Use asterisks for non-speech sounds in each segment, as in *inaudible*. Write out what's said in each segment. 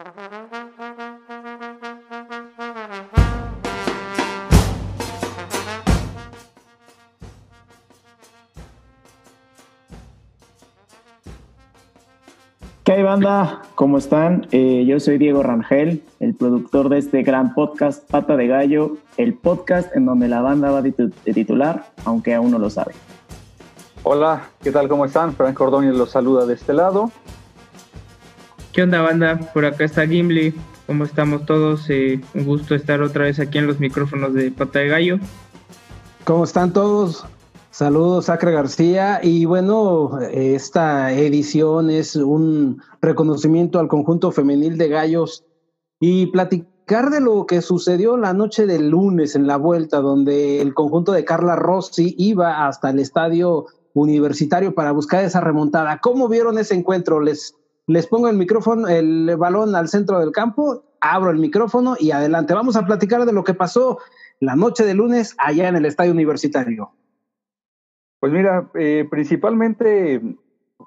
¿Qué hay banda? ¿Cómo están? Eh, yo soy Diego Rangel, el productor de este gran podcast Pata de Gallo, el podcast en donde la banda va de titular, aunque aún no lo sabe. Hola, ¿qué tal? ¿Cómo están? Frank Ordóñez los saluda de este lado. ¿Qué onda banda? Por acá está Gimli. ¿Cómo estamos todos? Eh, un gusto estar otra vez aquí en los micrófonos de Pata de Gallo. ¿Cómo están todos? Saludos, Sacra García. Y bueno, esta edición es un reconocimiento al conjunto femenil de gallos y platicar de lo que sucedió la noche del lunes en la vuelta, donde el conjunto de Carla Rossi iba hasta el estadio universitario para buscar esa remontada. ¿Cómo vieron ese encuentro? Les, les pongo el micrófono, el balón al centro del campo, abro el micrófono y adelante. Vamos a platicar de lo que pasó la noche de lunes allá en el estadio universitario. Pues mira, eh, principalmente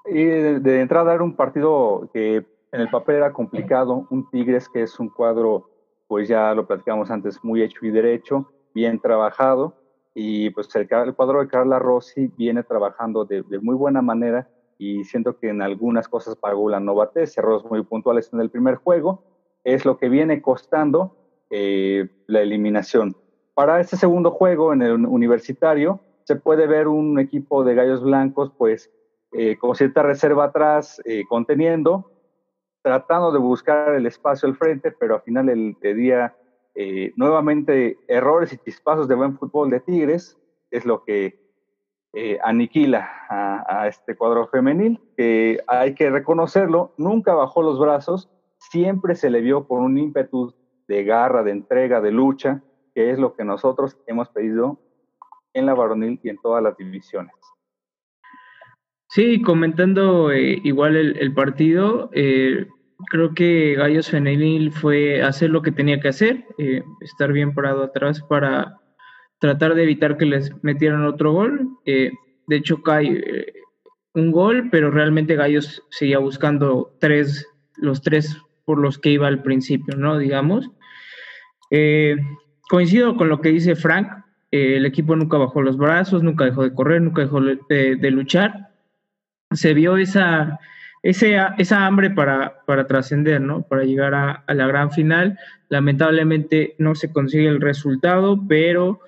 eh, de entrada era un partido que en el papel era complicado, un Tigres que es un cuadro, pues ya lo platicamos antes, muy hecho y derecho, bien trabajado, y pues el, cuadro de Carla Rossi viene trabajando de, muy buena manera y siento que en algunas cosas pagó la novatez, errores muy puntuales en el primer juego, es lo que viene costando eh, la eliminación. Para este segundo juego en el universitario, se puede ver un equipo de gallos blancos, pues, eh, con cierta reserva atrás, eh, conteniendo, tratando de buscar el espacio al frente, pero al final del día, eh, nuevamente, errores y chispazos de buen fútbol de Tigres es lo que aniquila a, este cuadro femenil, que hay que reconocerlo, nunca bajó los brazos, siempre se le vio con un ímpetu de garra, de entrega, de lucha, que es lo que nosotros hemos pedido en la varonil y en todas las divisiones. Sí, comentando eh, igual el, partido, eh, creo que Gallos Femenil fue hacer lo que tenía que hacer, eh, estar bien parado atrás para tratar de evitar que les metieran otro gol. de hecho, cae un gol, pero realmente Gallos seguía buscando tres, los tres por los que iba al principio, ¿no? Digamos. coincido con lo que dice Frank, eh, el equipo nunca bajó los brazos, nunca dejó de correr, nunca dejó de, luchar. Se vio esa, esa hambre para, para trascender, ¿no? Para llegar a, la gran final. Lamentablemente no se consigue el resultado, pero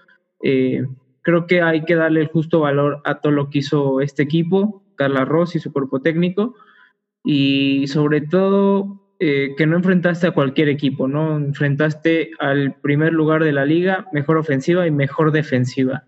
eh, creo que hay que darle el justo valor a todo lo que hizo este equipo, Carla Ross y su cuerpo técnico, y sobre todo eh, que no enfrentaste a cualquier equipo, ¿no? Enfrentaste al primer lugar de la liga, mejor ofensiva y mejor defensiva.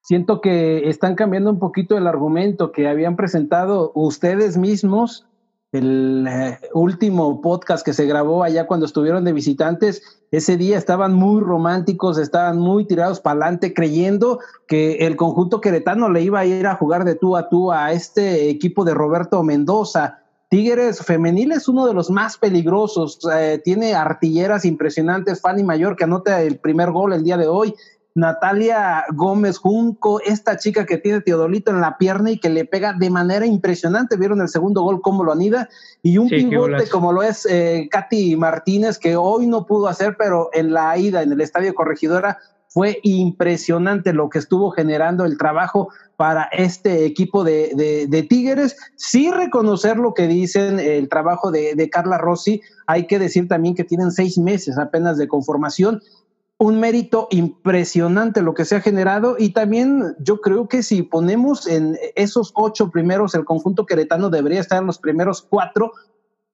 Siento que están cambiando un poquito el argumento que habían presentado ustedes mismos el eh, último podcast que se grabó allá cuando estuvieron de visitantes, ese día estaban muy románticos, estaban muy tirados para adelante, creyendo que el conjunto queretano le iba a ir a jugar de tú a tú a este equipo de Roberto Mendoza. Tigres femenil es uno de los más peligrosos, eh, tiene artilleras impresionantes, Fanny Mayor que anota el primer gol el día de hoy, Natalia Gómez Junco, esta chica que tiene Teodolito en la pierna y que le pega de manera impresionante, vieron el segundo gol cómo lo anida, y un pivote como lo es eh, Katy Martínez, que hoy no pudo hacer, pero en la ida en el Estadio Corregidora fue impresionante lo que estuvo generando el trabajo para este equipo de, Tigres. Sí reconocer lo que dicen el trabajo de, de Carla Rossi, hay que decir también que tienen seis meses apenas de conformación un mérito impresionante lo que se ha generado y también yo creo que si ponemos en esos ocho primeros, el conjunto queretano debería estar en los primeros cuatro.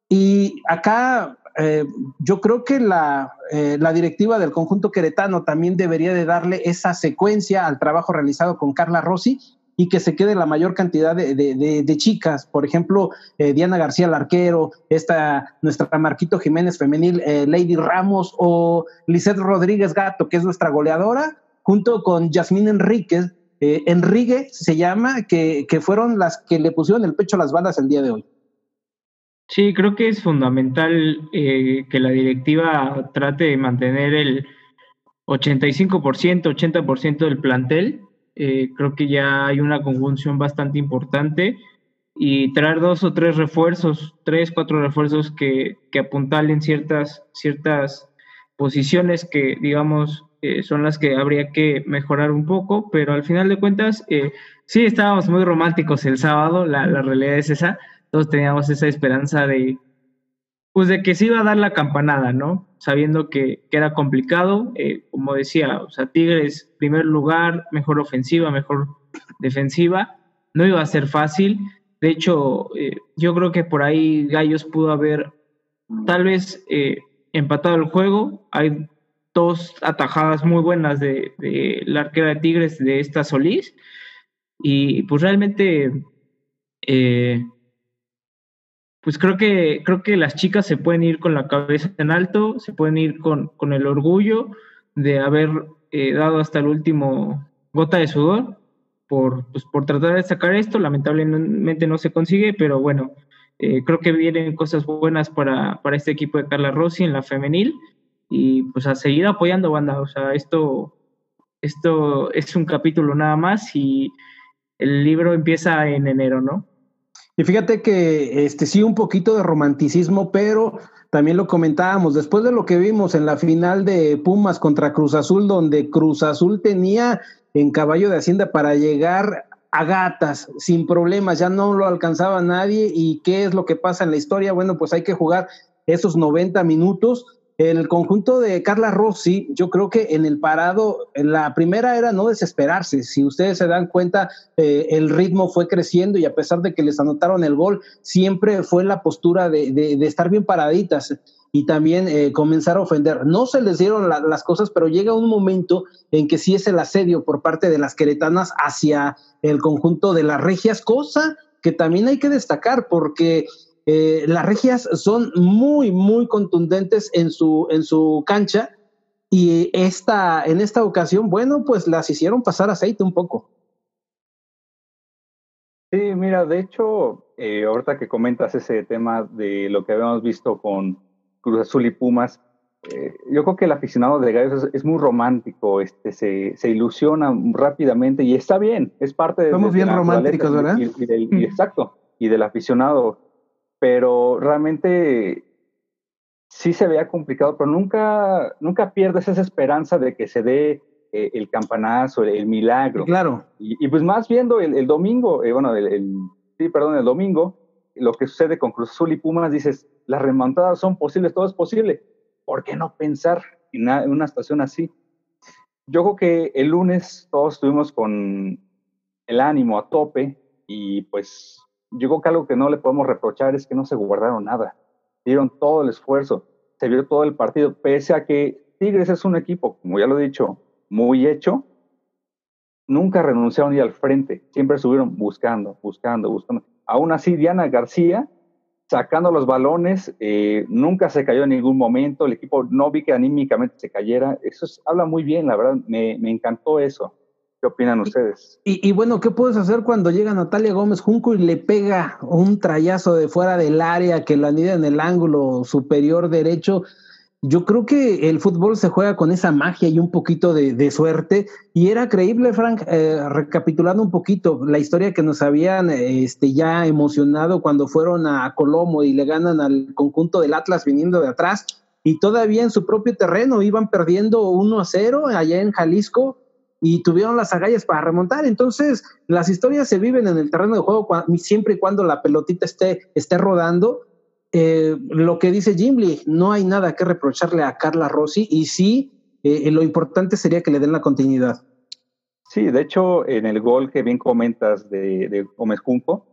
Y acá eh, yo creo que la, eh, la, directiva del conjunto queretano también debería de darle esa secuencia al trabajo realizado con Carla Rossi y que se quede la mayor cantidad de, de, chicas. Por ejemplo, eh, Diana García Larquero, esta, nuestra Marquito Jiménez femenil, Lady Ramos o Lisette Rodríguez Gato, que es nuestra goleadora, junto con Yasmín Enríquez, Enrique se llama, que, que fueron las que le pusieron el pecho a las balas el día de hoy. Sí, creo que es fundamental eh, que la directiva trate de mantener el 85%, 80% del plantel. Eh, creo que ya hay una conjunción bastante importante y traer dos o tres refuerzos, tres, cuatro refuerzos que, que apuntalen ciertas, ciertas posiciones que, digamos, eh, son las que habría que mejorar un poco, pero al final de cuentas, eh, sí estábamos muy románticos el sábado, la, la realidad es esa, todos teníamos esa esperanza de, pues de que se iba a dar la campanada, ¿no? Sabiendo que, era complicado, eh, como decía, o sea, Tigres, primer lugar, mejor ofensiva, mejor defensiva, no iba a ser fácil. De hecho, eh, yo creo que por ahí Gallos pudo haber tal vez eh, empatado el juego. Hay dos atajadas muy buenas de, la arquera de Tigres, de esta Solís. Y pues realmente, pues creo que, creo que las chicas se pueden ir con la cabeza en alto, se pueden ir con, con el orgullo de haber eh, dado hasta el último gota de sudor por, pues, por tratar de sacar esto. Lamentablemente no se consigue, pero bueno, eh, creo que vienen cosas buenas para, para este equipo de Carla Rossi en la femenil y pues a seguir apoyando banda. O sea, esto, esto es un capítulo nada más y el libro empieza en enero, ¿no? Y fíjate que este sí un poquito de romanticismo, pero también lo comentábamos, después de lo que vimos en la final de Pumas contra Cruz Azul, donde Cruz Azul tenía en caballo de Hacienda para llegar a gatas sin problemas, ya no lo alcanzaba nadie y qué es lo que pasa en la historia, bueno, pues hay que jugar esos 90 minutos el conjunto de Carla Rossi, yo creo que en el parado, la primera era no desesperarse. Si ustedes se dan cuenta, eh, el ritmo fue creciendo y a pesar de que les anotaron el gol, siempre fue la postura de estar bien paraditas y también eh, comenzar a ofender. No se les dieron la, las cosas, pero llega un momento en que sí es el asedio por parte de las queretanas hacia el conjunto de las regias, cosa que también hay que destacar porque eh, las regias son muy, muy contundentes en su, en su cancha y esta, en esta ocasión, bueno, pues las hicieron pasar aceite un poco. Sí, mira, de hecho, eh, ahorita que comentas ese tema de lo que habíamos visto con Cruz Azul y Pumas, eh, yo creo que el aficionado de Gallos es, es muy romántico, este, se, se, ilusiona rápidamente y está bien, es parte de... Somos de, bien de románticos, ¿verdad? Y, y, del, y, *laughs* exacto, y del aficionado pero realmente sí se vea complicado, pero nunca, nunca pierdes esa esperanza de que se dé eh, el campanazo, el, el, milagro. Claro. Y, y, pues más viendo el, el domingo, eh, bueno, el, el, sí, perdón, el domingo, lo que sucede con Cruz Azul y Pumas, dices, las remontadas son posibles, todo es posible. ¿Por qué no pensar en una, en una estación así? Yo creo que el lunes todos estuvimos con el ánimo a tope y pues yo creo que algo que no le podemos reprochar es que no se guardaron nada. Dieron todo el esfuerzo, se vio todo el partido, pese a que Tigres es un equipo, como ya lo he dicho, muy hecho, nunca renunciaron ni al frente, siempre estuvieron buscando, buscando, buscando. Aún así, Diana García, sacando los balones, eh, nunca se cayó en ningún momento, el equipo no vi que anímicamente se cayera, eso es, habla muy bien, la verdad, me encantó eso. ¿Qué opinan ustedes? Y, y, bueno, ¿qué puedes hacer cuando llega Natalia Gómez Junco y le pega un trayazo de fuera del área que la anida en el ángulo superior derecho? Yo creo que el fútbol se juega con esa magia y un poquito de, de suerte. Y era creíble, Frank, eh, recapitulando un poquito la historia que nos habían este, ya emocionado cuando fueron a Colomo y le ganan al conjunto del Atlas viniendo de atrás. Y todavía en su propio terreno iban perdiendo 1 a 0 allá en Jalisco y tuvieron las agallas para remontar. Entonces, las historias se viven en el terreno de juego siempre y cuando la pelotita esté, esté rodando. Eh, lo que dice Jim Lee, no hay nada que reprocharle a Carla Rossi y sí, eh, lo importante sería que le den la continuidad. Sí, de hecho, en el gol que bien comentas de, de Gómez Junco,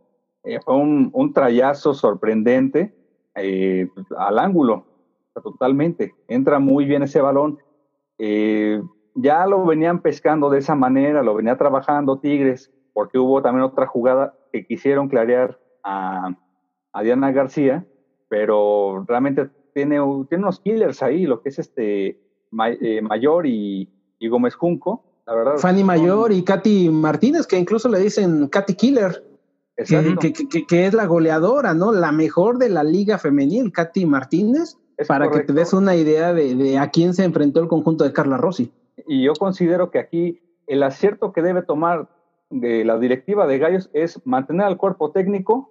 eh, fue un, un, trayazo sorprendente eh, al ángulo, totalmente. Entra muy bien ese balón. Ya lo venían pescando de esa manera, lo venía trabajando Tigres, porque hubo también otra jugada que quisieron clarear a, a Diana García, pero realmente tiene, tiene, unos killers ahí, lo que es este eh, Mayor y, y, Gómez Junco. La verdad, Fanny son... Mayor y Katy Martínez, que incluso le dicen Katy Killer. Que, que, que, que, es la goleadora, ¿no? La mejor de la liga femenil, Katy Martínez, es para correcto. que te des una idea de, de a quién se enfrentó el conjunto de Carla Rossi y yo considero que aquí el acierto que debe tomar de la directiva de Gallos es mantener al cuerpo técnico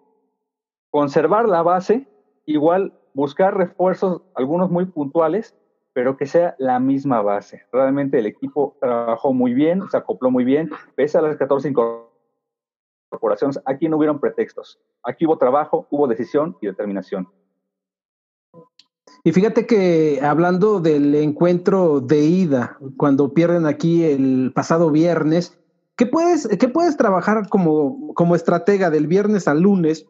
conservar la base, igual buscar refuerzos, algunos muy puntuales, pero que sea la misma base. Realmente el equipo trabajó muy bien, se acopló muy bien, pese a las 14 incorporaciones, aquí no hubieron pretextos. Aquí hubo trabajo, hubo decisión y determinación. Y fíjate que hablando del encuentro de ida, cuando pierden aquí el pasado viernes, ¿qué puedes, qué puedes trabajar como, como estratega del viernes al lunes?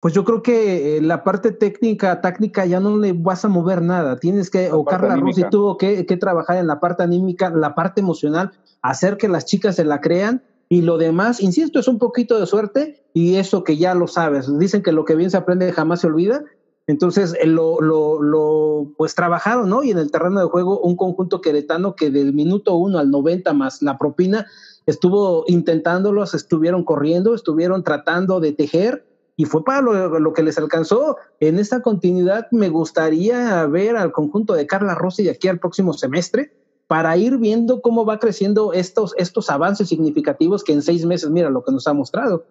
Pues yo creo que eh, la parte técnica, táctica, ya no le vas a mover nada. Tienes que, o Carla Rossi tuvo que, que trabajar en la parte anímica, la parte emocional, hacer que las chicas se la crean y lo demás, insisto, es un poquito de suerte y eso que ya lo sabes. Dicen que lo que bien se aprende jamás se olvida entonces, eh, lo, lo, lo, pues trabajaron, ¿no? Y en el terreno de juego, un conjunto queretano que del minuto uno al 90 más la propina, estuvo intentándolos, estuvieron corriendo, estuvieron tratando de tejer y fue para lo, lo, que les alcanzó. En esta continuidad me gustaría ver al conjunto de Carla Rossi de aquí al próximo semestre para ir viendo cómo va creciendo estos, estos avances significativos que en seis meses, mira lo que nos ha mostrado.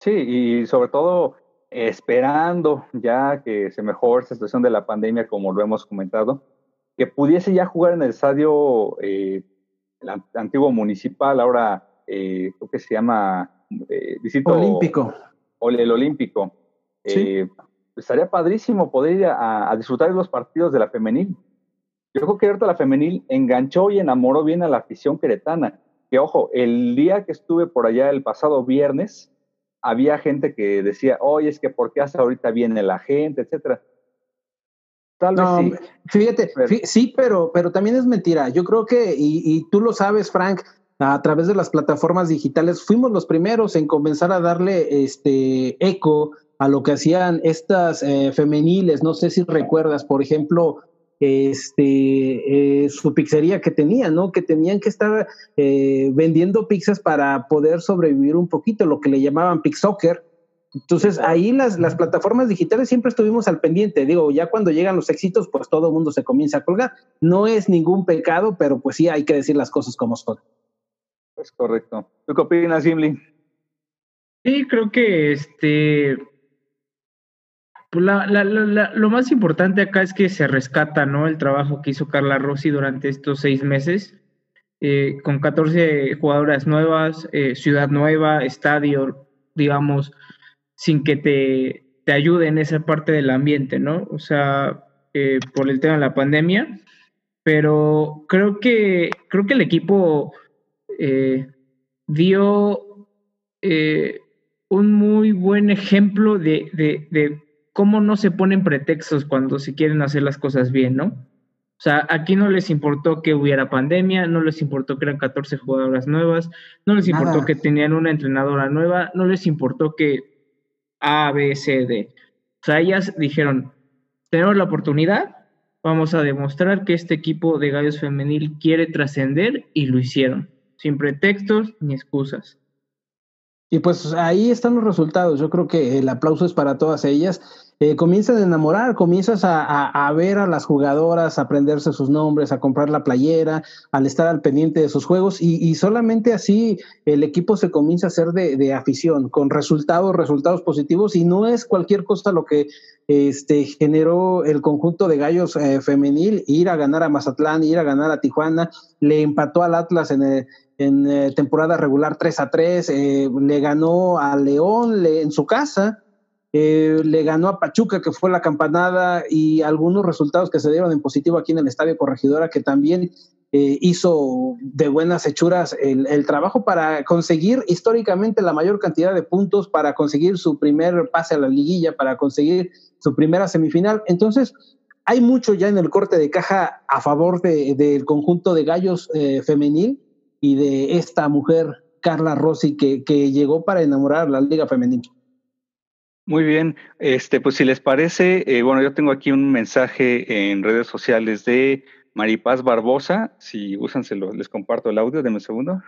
Sí, y sobre todo esperando ya que se mejore esta situación de la pandemia, como lo hemos comentado, que pudiese ya jugar en el estadio eh, el antiguo municipal, ahora eh, creo que se llama eh, Olímpico. O el Olímpico. Eh, estaría padrísimo poder ir a, disfrutar de los partidos de la femenil. Yo creo que ahorita la femenil enganchó y enamoró bien a la afición queretana. Que ojo, el día que estuve por allá el pasado viernes, había gente que decía, oye, es que ¿por qué hasta ahorita viene la gente, etcétera? Tal vez sí. Fíjate, sí, pero, pero también es mentira. Yo creo que, y, y, tú lo sabes, Frank, a través de las plataformas digitales, fuimos los primeros en comenzar a darle este eco a lo que hacían estas eh, femeniles. No sé si recuerdas, por ejemplo, este, eh, su pizzería que tenían, ¿no? Que tenían que estar eh, vendiendo pizzas para poder sobrevivir un poquito, lo que le llamaban Soccer. Entonces ahí las, las plataformas digitales siempre estuvimos al pendiente. Digo, ya cuando llegan los éxitos, pues todo el mundo se comienza a colgar. No es ningún pecado, pero pues sí hay que decir las cosas como son. Es correcto. ¿Tú qué opinas, Gimli? Sí, creo que este pues lo más importante acá es que se rescata, ¿no? El trabajo que hizo Carla Rossi durante estos seis meses, eh, con 14 jugadoras nuevas, eh, ciudad nueva, estadio, digamos, sin que te, te ayude en esa parte del ambiente, ¿no? O sea, eh, por el tema de la pandemia, pero creo que, creo que el equipo dio un muy buen ejemplo de cómo no se ponen pretextos cuando se quieren hacer las cosas bien, ¿no? O sea, aquí no les importó que hubiera pandemia, no les importó que eran 14 jugadoras nuevas, no les importó que tenían una entrenadora nueva, no les importó que A, B, C, D. O sea, ellas dijeron, tenemos la oportunidad, vamos a demostrar que este equipo de Gallos Femenil quiere trascender y lo hicieron, sin pretextos ni excusas. Y pues ahí están los resultados. Yo creo que el aplauso es para todas ellas. Eh, comienzas a enamorar, comienzas a, ver a las jugadoras, a aprenderse sus nombres, a comprar la playera, al estar al pendiente de sus juegos y, solamente así el equipo se comienza a hacer de, afición, con resultados, resultados positivos y no es cualquier cosa lo que este, generó el conjunto de gallos eh, femenil, ir a ganar a Mazatlán, ir a ganar a Tijuana, le empató al Atlas en, en eh, temporada regular 3 a 3, le ganó a León en su casa eh, le ganó a Pachuca, que fue la campanada, y algunos resultados que se dieron en positivo aquí en el Estadio Corregidora, que también eh, hizo de buenas hechuras el, trabajo para conseguir históricamente la mayor cantidad de puntos, para conseguir su primer pase a la liguilla, para conseguir su primera semifinal. Entonces, hay mucho ya en el corte de caja a favor del conjunto de gallos eh, femenil y de esta mujer, Carla Rossi, que, que llegó para enamorar a la Liga Femenil. Muy bien, este, pues si les parece, eh, bueno, yo tengo aquí un mensaje en redes sociales de Maripaz Barbosa. Si usan, les comparto el audio, denme un segundo.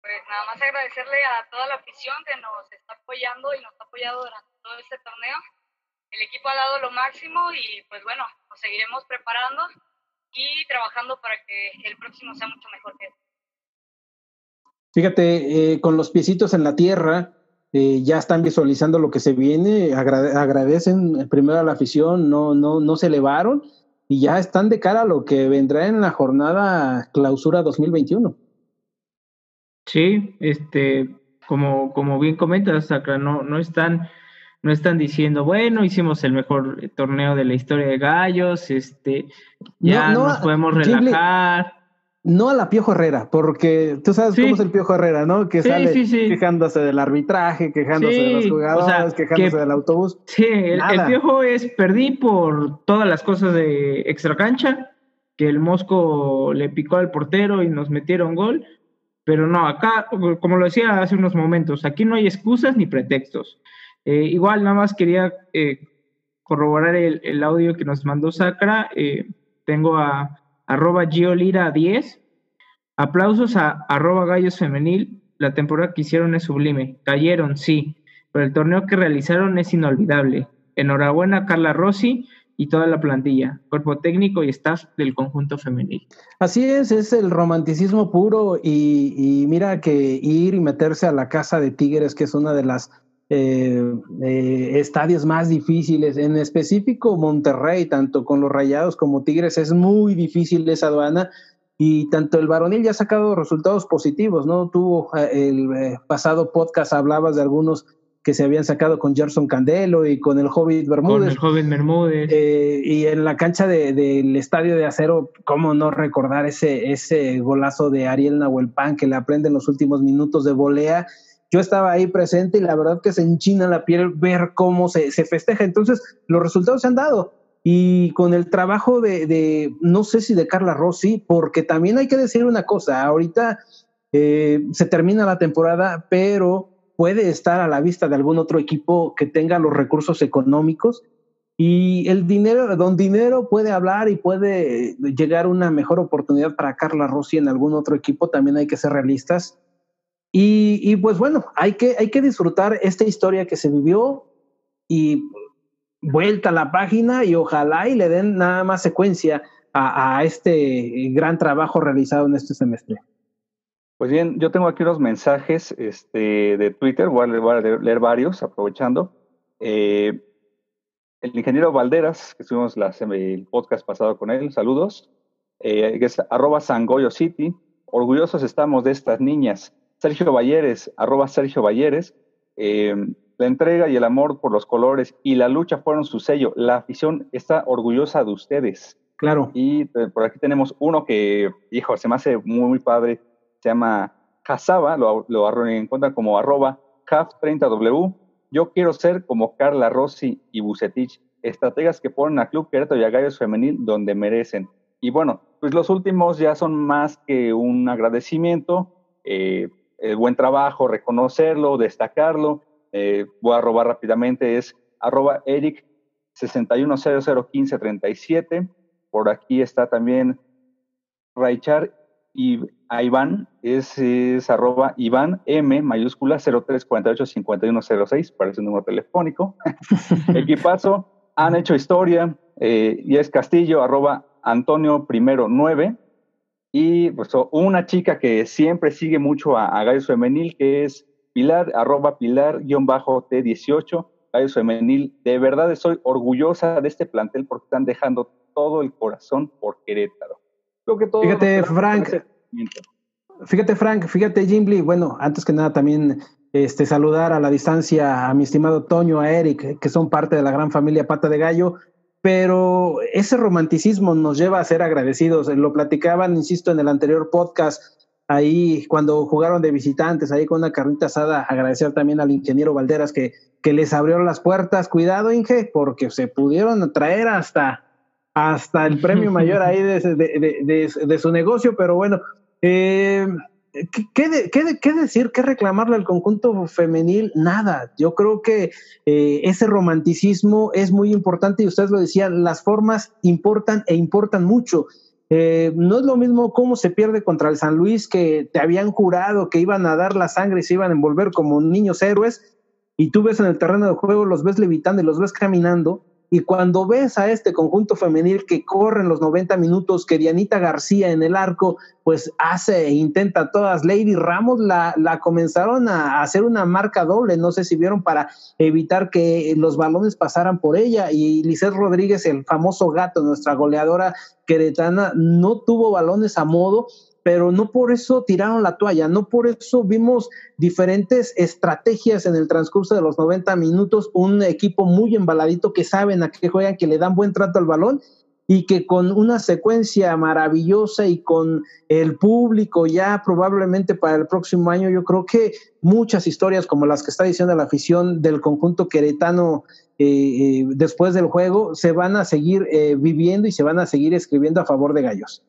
Pues nada más agradecerle a toda la afición que nos está apoyando y nos ha apoyado durante todo este torneo. El equipo ha dado lo máximo y pues bueno, nos seguiremos preparando y trabajando para que el próximo sea mucho mejor que este. Fíjate, eh, con los piecitos en la tierra, eh, ya están visualizando lo que se viene, agradecen primero a la afición, no, no, no se elevaron y ya están de cara a lo que vendrá en la jornada clausura 2021. Sí, este, como, como bien comentas, Sacra, no, no están, no están diciendo, bueno, hicimos el mejor torneo de la historia de gallos, este, ya nos podemos relajar no a la Piojo Herrera, porque tú sabes cómo es el Piojo Herrera, ¿no? Que sale quejándose del arbitraje, quejándose de los jugadores, quejándose del autobús. Sí, el, Piojo es perdí por todas las cosas de extra cancha, que el Mosco le picó al portero y nos metieron gol, pero no, acá, como lo decía hace unos momentos, aquí no hay excusas ni pretextos. Eh, igual, nada más quería eh, corroborar el, audio que nos mandó Sacra. Eh, tengo a arroba Giolira10. Aplausos a arroba Gallos Femenil. La temporada que hicieron es sublime. Cayeron, sí, pero el torneo que realizaron es inolvidable. Enhorabuena Carla Rossi y toda la plantilla, cuerpo técnico y staff del conjunto femenil. Así es, es el romanticismo puro y mira que ir y meterse a la casa de Tigres, que es una de las eh, eh, estadios más difíciles, en específico Monterrey, tanto con los Rayados como Tigres, es muy difícil esa aduana y tanto el varonil ya ha sacado resultados positivos, ¿no? Tuvo eh, el pasado podcast, hablabas de algunos que se habían sacado con Gerson Candelo y con el Hobbit Bermúdez. Con el joven Bermúdez. y en la cancha del estadio de acero, ¿cómo no recordar ese, ese golazo de Ariel Nahuelpan que le aprende en los últimos minutos de volea? Yo estaba ahí presente y la verdad que se enchina la piel ver cómo se, festeja. Entonces, los resultados se han dado. Y con el trabajo de, no sé si de Carla Rossi, porque también hay que decir una cosa, ahorita eh, se termina la temporada, pero puede estar a la vista de algún otro equipo que tenga los recursos económicos y el dinero, don dinero puede hablar y puede llegar una mejor oportunidad para Carla Rossi en algún otro equipo, también hay que ser realistas. Y, pues bueno, hay que, hay que disfrutar esta historia que se vivió y vuelta a la página y ojalá y le den nada más secuencia a, este gran trabajo realizado en este semestre. Pues bien, yo tengo aquí unos mensajes este, de Twitter, voy a leer, varios, aprovechando. Eh, el ingeniero Valderas, que estuvimos el podcast pasado con él, saludos, eh, que es arroba Sangoyo City, orgullosos estamos de estas niñas, Sergio Valleres, arroba Sergio Valleres, eh, la entrega y el amor por los colores y la lucha fueron su sello. La afición está orgullosa de ustedes. Claro. Y eh, por aquí tenemos uno que, hijo, se me hace muy, muy padre. Se llama Hazaba, lo, lo encuentran como arroba Haf30W. Yo quiero ser como Carla Rossi y Bucetich, estrategas que ponen a Club Querétaro y a Gallos Femenil donde merecen. Y bueno, pues los últimos ya son más que un agradecimiento. Eh, el buen trabajo, reconocerlo, destacarlo. Eh, voy a robar rápidamente, es arroba Eric 61001537. Por aquí está también Raichar y Iván, es, es arroba Iván M mayúscula 03485106, parece un número telefónico. *laughs* Equipazo, han hecho historia, eh, y es Castillo, arroba Antonio primero 9. Y pues una chica que siempre sigue mucho a, a Gallos Femenil, que es Pilar, arroba Pilar-T18, Gallos Femenil. De verdad estoy orgullosa de este plantel porque están dejando todo el corazón por Querétaro. fíjate, Frank. Fíjate, Frank, fíjate, Jimbly. Bueno, antes que nada también este, saludar a la distancia a mi estimado Toño, a Eric, que son parte de la gran familia Pata de Gallo pero ese romanticismo nos lleva a ser agradecidos. Lo platicaban, insisto, en el anterior podcast, ahí cuando jugaron de visitantes, ahí con una carnita asada, agradecer también al ingeniero Valderas que, que les abrió las puertas. Cuidado, Inge, porque se pudieron traer hasta, hasta el premio mayor ahí de, de, de su negocio, pero bueno. Eh, ¿Qué, qué, decir? ¿Qué reclamarle al conjunto femenil? Nada. Yo creo que eh, ese romanticismo es muy importante y ustedes lo decían, las formas importan e importan mucho. Eh, no es lo mismo cómo se pierde contra el San Luis, que te habían jurado que iban a dar la sangre y se iban a envolver como niños héroes, y tú ves en el terreno de juego, los ves levitando y los ves caminando, Y cuando ves a este conjunto femenil que corre en los 90 minutos, que Dianita García en el arco, pues hace e intenta todas, Lady Ramos la, la comenzaron a hacer una marca doble, no sé si vieron para evitar que los balones pasaran por ella. Y Lisette Rodríguez, el famoso gato, nuestra goleadora queretana, no tuvo balones a modo pero no por eso tiraron la toalla, no por eso vimos diferentes estrategias en el transcurso de los 90 minutos, un equipo muy embaladito que saben a qué juegan, que le dan buen trato al balón y que con una secuencia maravillosa y con el público ya probablemente para el próximo año, yo creo que muchas historias como las que está diciendo la afición del conjunto queretano eh, eh, después del juego se van a seguir eh, viviendo y se van a seguir escribiendo a favor de Gallos.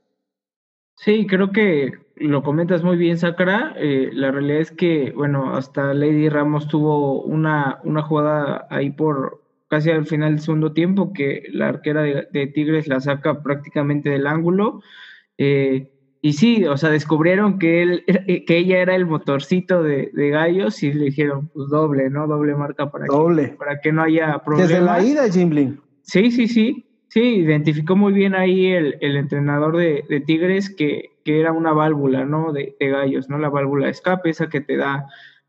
Sí, creo que lo comentas muy bien, Sakara. Eh, la realidad es que, bueno, hasta Lady Ramos tuvo una, una jugada ahí por casi al final del segundo tiempo que la arquera de, Tigres la saca prácticamente del ángulo. Eh, y sí, o sea, descubrieron que, él, *laughs* eh, que ella era el motorcito de, Gallos y le dijeron, pues doble, ¿no? Doble marca para, doble. Que, para que no haya problemas. Desde la ida, Jimbling. Sí, sí, sí. Sí, identificó muy bien ahí el, el entrenador de, de Tigres que, que, era una válvula, ¿no? De, de, gallos, ¿no? La válvula de escape, esa que te da,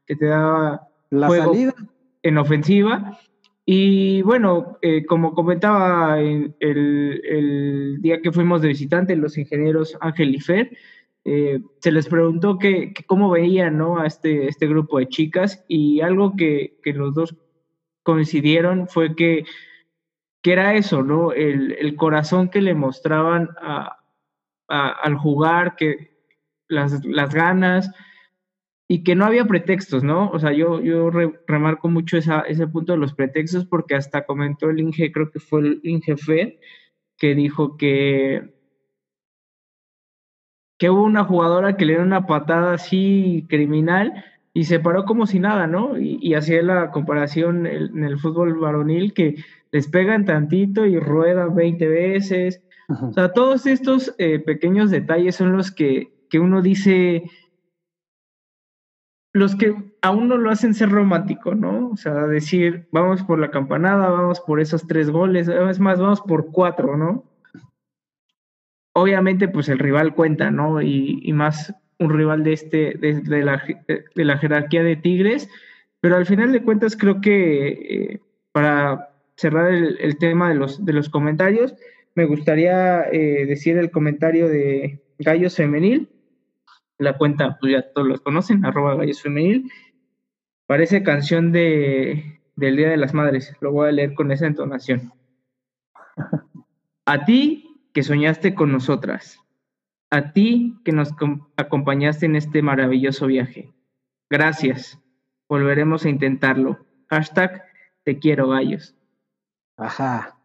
que te da la salida en ofensiva. Y bueno, eh, como comentaba el, el, día que fuimos de visitante, los ingenieros Ángel y Fer, eh, se les preguntó que, que, cómo veían ¿no? a este, este grupo de chicas y algo que, que los dos coincidieron fue que que era eso, ¿no? El, corazón que le mostraban al jugar, que las, ganas y que no había pretextos, ¿no? O sea, yo, remarco mucho ese punto de los pretextos porque hasta comentó el Inge, creo que fue el Inge Fed, que dijo que que hubo una jugadora que le dio una patada así criminal y se paró como si nada, ¿no? Y, y hacía la comparación en el fútbol varonil que les pegan tantito y ruedan 20 veces. O sea, todos estos eh, pequeños detalles son los que, que uno dice, los que a uno lo hacen ser romántico, ¿no? O sea, decir, vamos por la campanada, vamos por esos tres goles, es más, vamos por cuatro, ¿no? Obviamente, pues el rival cuenta, ¿no? Y, más un rival de este, de, la, de, la, jerarquía de Tigres, pero al final de cuentas creo que eh, para cerrar el, tema de los, de los comentarios, me gustaría eh, decir el comentario de Gallos Femenil. La cuenta, pues ya todos los conocen, arroba Gallos Femenil. Parece canción de, del Día de las Madres. Lo voy a leer con esa entonación. *laughs* A ti que soñaste con nosotras. A ti que nos acompañaste en este maravilloso viaje. Gracias. Volveremos a intentarlo. Hashtag te quiero gallos. Ajá.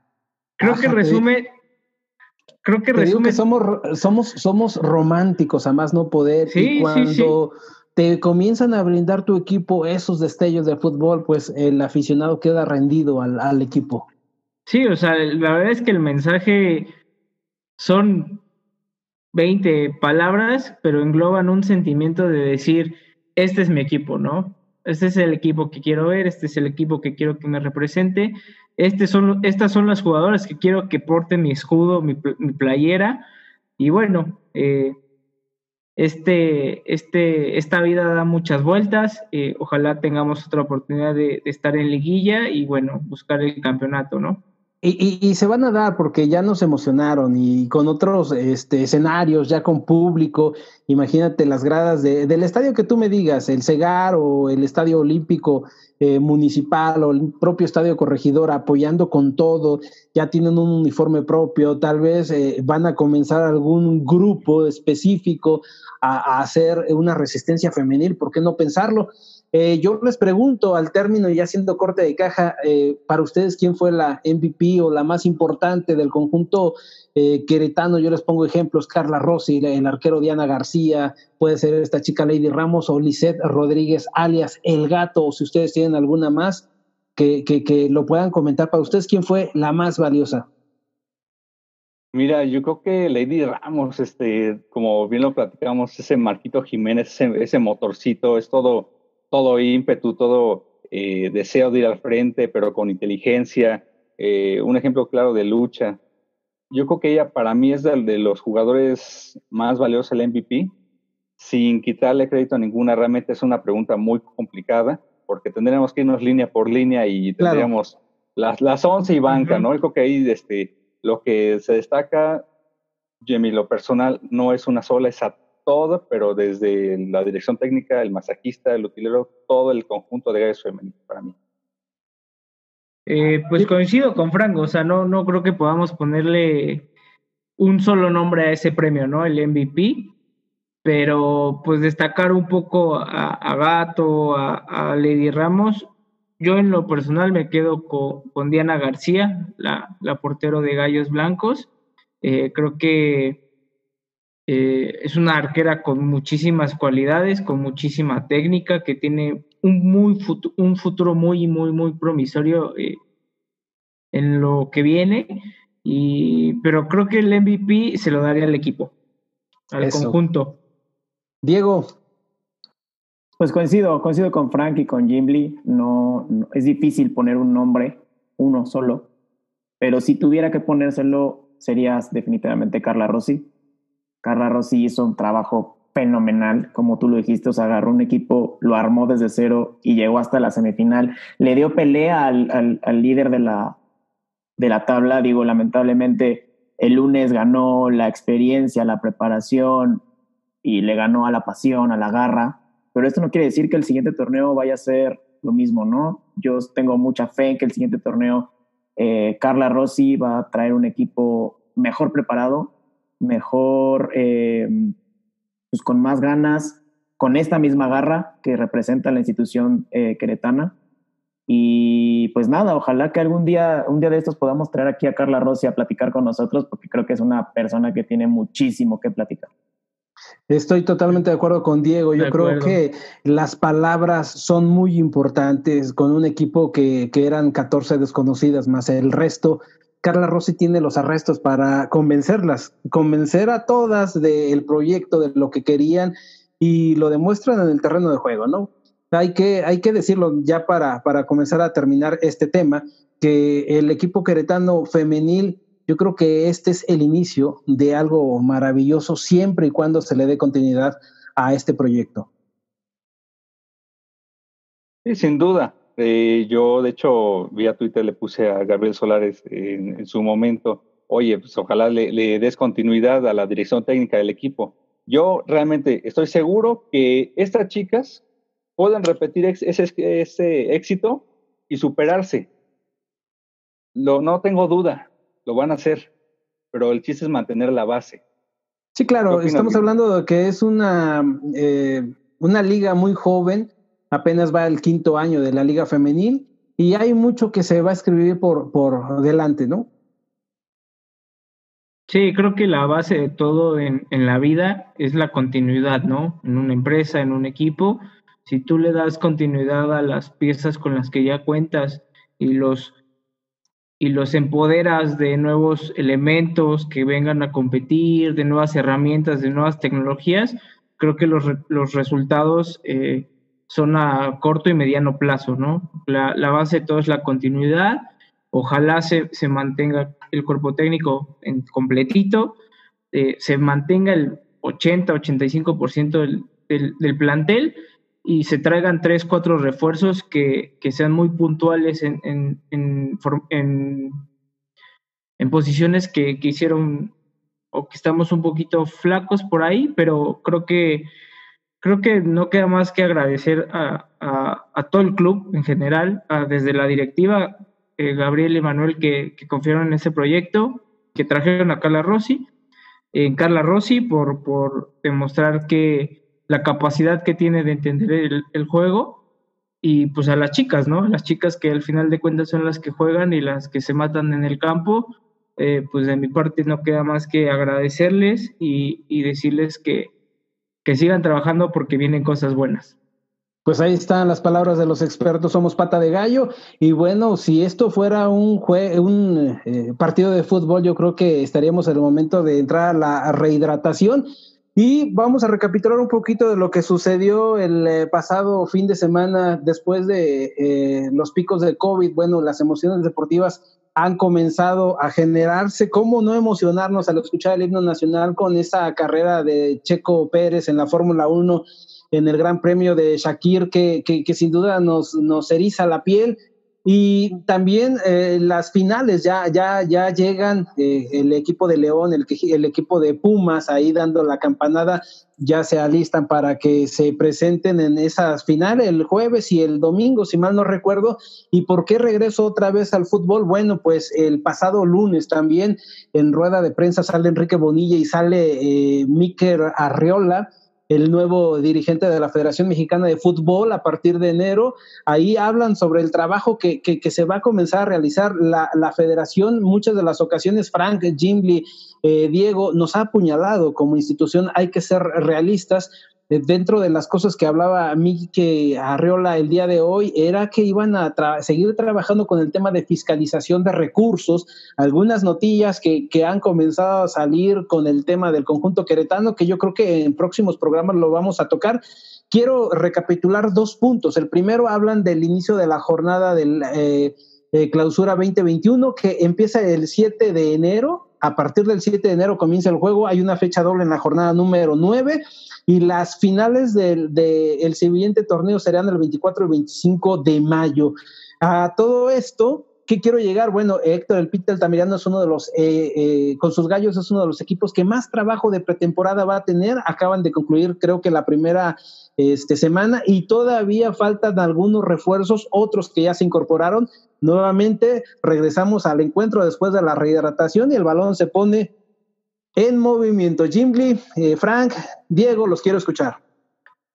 Creo que resume. creo que resume. somos, somos, somos románticos, a más no poder. y cuando te comienzan a brindar tu equipo esos destellos de fútbol, pues el aficionado queda rendido al, al equipo. Sí, o sea, la verdad es que el mensaje son 20 palabras, pero engloban un sentimiento de decir, este es mi equipo, ¿no? Este es el equipo que quiero ver, este es el equipo que quiero que me represente, este son, estas son las jugadoras que quiero que porten mi escudo, mi, playera. Y bueno, eh, este, este, esta vida da muchas vueltas. Eh, ojalá tengamos otra oportunidad de, estar en liguilla y bueno, buscar el campeonato, ¿no? Y, y, se van a dar porque ya nos emocionaron y con otros este, escenarios, ya con público. Imagínate las gradas de, del estadio que tú me digas, el Cegar o el Estadio Olímpico eh, Municipal o el propio Estadio Corregidor apoyando con todo. Ya tienen un uniforme propio, tal vez eh, van a comenzar algún grupo específico a, a hacer una resistencia femenil. ¿Por qué no pensarlo? Eh, yo les pregunto al término, ya haciendo corte de caja, eh, para ustedes, ¿quién fue la MVP o la más importante del conjunto eh, queretano? Yo les pongo ejemplos, Carla Rossi, el arquero Diana García, puede ser esta chica Lady Ramos o Lisette Rodríguez, alias El Gato, o si ustedes tienen alguna más, que, que, que lo puedan comentar para ustedes, ¿quién fue la más valiosa? Mira, yo creo que Lady Ramos, este, como bien lo platicamos, ese Marquito Jiménez, ese motorcito, es todo todo ímpetu, todo eh, deseo de ir al frente, pero con inteligencia. eh, un ejemplo claro de lucha. Yo creo que ella para mí es de, de los jugadores más valiosos del MVP, sin quitarle crédito a ninguna. Realmente es una pregunta muy complicada, porque tendríamos que irnos línea por línea y tendríamos las, las 11 y banca, ¿no? Yo creo que ahí este, lo que se destaca, Jimmy, lo personal, no es una sola, es a todo, pero desde la dirección técnica, el masajista, el utilero, todo el conjunto de gallos femenino para mí. Eh, pues coincido con Franco, o sea, no, no creo que podamos ponerle un solo nombre a ese premio, ¿no? El MVP, pero pues destacar un poco a, Gato, a, Lady Ramos. Yo en lo personal me quedo con, Diana García, la, la, portero de Gallos Blancos. Eh, creo que eh, es una arquera con muchísimas cualidades, con muchísima técnica, que tiene un, muy un futuro muy, muy, muy promisorio eh, en lo que viene. Y, pero creo que el MVP se lo daría al equipo, al conjunto. Diego. Pues coincido, coincido con Frank y con Jim Lee. No, es difícil poner un nombre, uno solo. Pero si tuviera que ponérselo, serías definitivamente Carla Rossi. Carla Rossi hizo un trabajo fenomenal, como tú lo dijiste, agarró un equipo, lo armó desde cero y llegó hasta la semifinal. Le dio pelea al, al líder de la, de la tabla. Digo, lamentablemente el lunes ganó la experiencia, la preparación, y le ganó a la pasión, a la garra, pero esto no quiere decir que el siguiente torneo vaya a ser lo mismo, ¿no? Yo tengo mucha fe en que el siguiente torneo eh, Carla Rossi va a traer un equipo mejor preparado, mejor, eh, pues con más ganas, con esta misma garra que representa la institución eh, queretana. Y pues nada, ojalá que algún día, un día de estos podamos traer aquí a Carla Rossi a platicar con nosotros, porque creo que es una persona que tiene muchísimo que platicar. Estoy totalmente de acuerdo con Diego. Yo creo que las palabras son muy importantes con un equipo que, que eran 14 desconocidas más el resto. Carla Rossi tiene los arrestos para convencerlas, convencer a todas del proyecto, de lo que querían y lo demuestran en el terreno de juego, ¿no? Hay que, hay que decirlo ya para, para comenzar a terminar este tema, que el equipo queretano femenil yo creo que este es el inicio de algo maravilloso siempre y cuando se le dé continuidad a este proyecto. Sí, sin duda. Eh, yo, de hecho, vía Twitter le puse a Gabriel Solares en, su momento, oye, pues ojalá le, des continuidad a la dirección técnica del equipo. Yo realmente estoy seguro que estas chicas pueden repetir ese, ese éxito y superarse. Lo, no tengo duda lo van a hacer, pero el chiste es mantener la base. Sí, claro, estamos hablando de que es una, eh, una liga muy joven, apenas va el quinto año de la liga femenil y hay mucho que se va a escribir por, por delante, ¿no? Sí, creo que la base de todo en, en la vida es la continuidad, ¿no? En una empresa, en un equipo, si tú le das continuidad a las piezas con las que ya cuentas y los y los empoderas de nuevos elementos que vengan a competir, de nuevas herramientas, de nuevas tecnologías, creo que los, los resultados eh, son a corto y mediano plazo, ¿no? La, la, base de todo es la continuidad. Ojalá se, se mantenga el cuerpo técnico en completito, eh, se mantenga el 80-85% del, del, del plantel y se traigan tres, cuatro refuerzos que, que sean muy puntuales en, en, en, en posiciones que, que, hicieron o que estamos un poquito flacos por ahí, pero creo que creo que no queda más que agradecer a, a, a todo el club en general, desde la directiva, eh, Gabriel y Manuel, que, que, confiaron en ese proyecto, que trajeron a Carla Rossi, en Carla Rossi por, por demostrar que, la capacidad que tiene de entender el, juego y pues a las chicas, ¿no? Las chicas que al final de cuentas son las que juegan y las que se matan en el campo, eh, pues de mi parte no queda más que agradecerles y, decirles que, que sigan trabajando porque vienen cosas buenas. Pues ahí están las palabras de los expertos, somos pata de gallo. Y bueno, si esto fuera un, un eh, partido de fútbol, yo creo que estaríamos en el momento de entrar a la rehidratación. Y vamos a recapitular un poquito de lo que sucedió el eh, pasado fin de semana después de eh, los picos de COVID. Bueno, las emociones deportivas han comenzado a generarse. ¿Cómo no emocionarnos al escuchar el himno nacional con esa carrera de Checo Pérez en la Fórmula 1, en el Gran Premio de Shakir, que, que, sin duda nos, nos eriza la piel? Y también eh, las finales ya, ya, ya llegan, eh, el equipo de León, el, el equipo de Pumas ahí dando la campanada, ya se alistan para que se presenten en esas finales el jueves y el domingo, si mal no recuerdo. ¿Y por qué regreso otra vez al fútbol? Bueno, pues el pasado lunes también en rueda de prensa sale Enrique Bonilla y sale eh, Miquel Arriola el nuevo dirigente de la Federación Mexicana de Fútbol a partir de enero. Ahí hablan sobre el trabajo que, que, se va a comenzar a realizar la, la, federación. Muchas de las ocasiones, Frank, Jimly, eh, Diego, nos ha apuñalado como institución. Hay que ser realistas dentro de las cosas que hablaba Miki Arreola el día de hoy era que iban a seguir trabajando con el tema de fiscalización de recursos, algunas notillas que, que, han comenzado a salir con el tema del conjunto queretano, que yo creo que en próximos programas lo vamos a tocar. Quiero recapitular dos puntos. El primero hablan del inicio de la jornada del eh, clausura 2021, que empieza el 7 de enero. A partir del 7 de enero comienza el juego. Hay una fecha doble en la jornada número 9 y las finales del de, siguiente torneo serán el 24 y 25 de mayo. A todo esto, ¿qué quiero llegar? Bueno, Héctor El Pita Altamirano es uno de los, eh, eh, con sus gallos es uno de los equipos que más trabajo de pretemporada va a tener. Acaban de concluir, creo que la primera este, semana y todavía faltan algunos refuerzos, otros que ya se incorporaron. Nuevamente regresamos al encuentro después de la rehidratación y el balón se pone en movimiento. Jim eh, Frank, Diego, los quiero escuchar.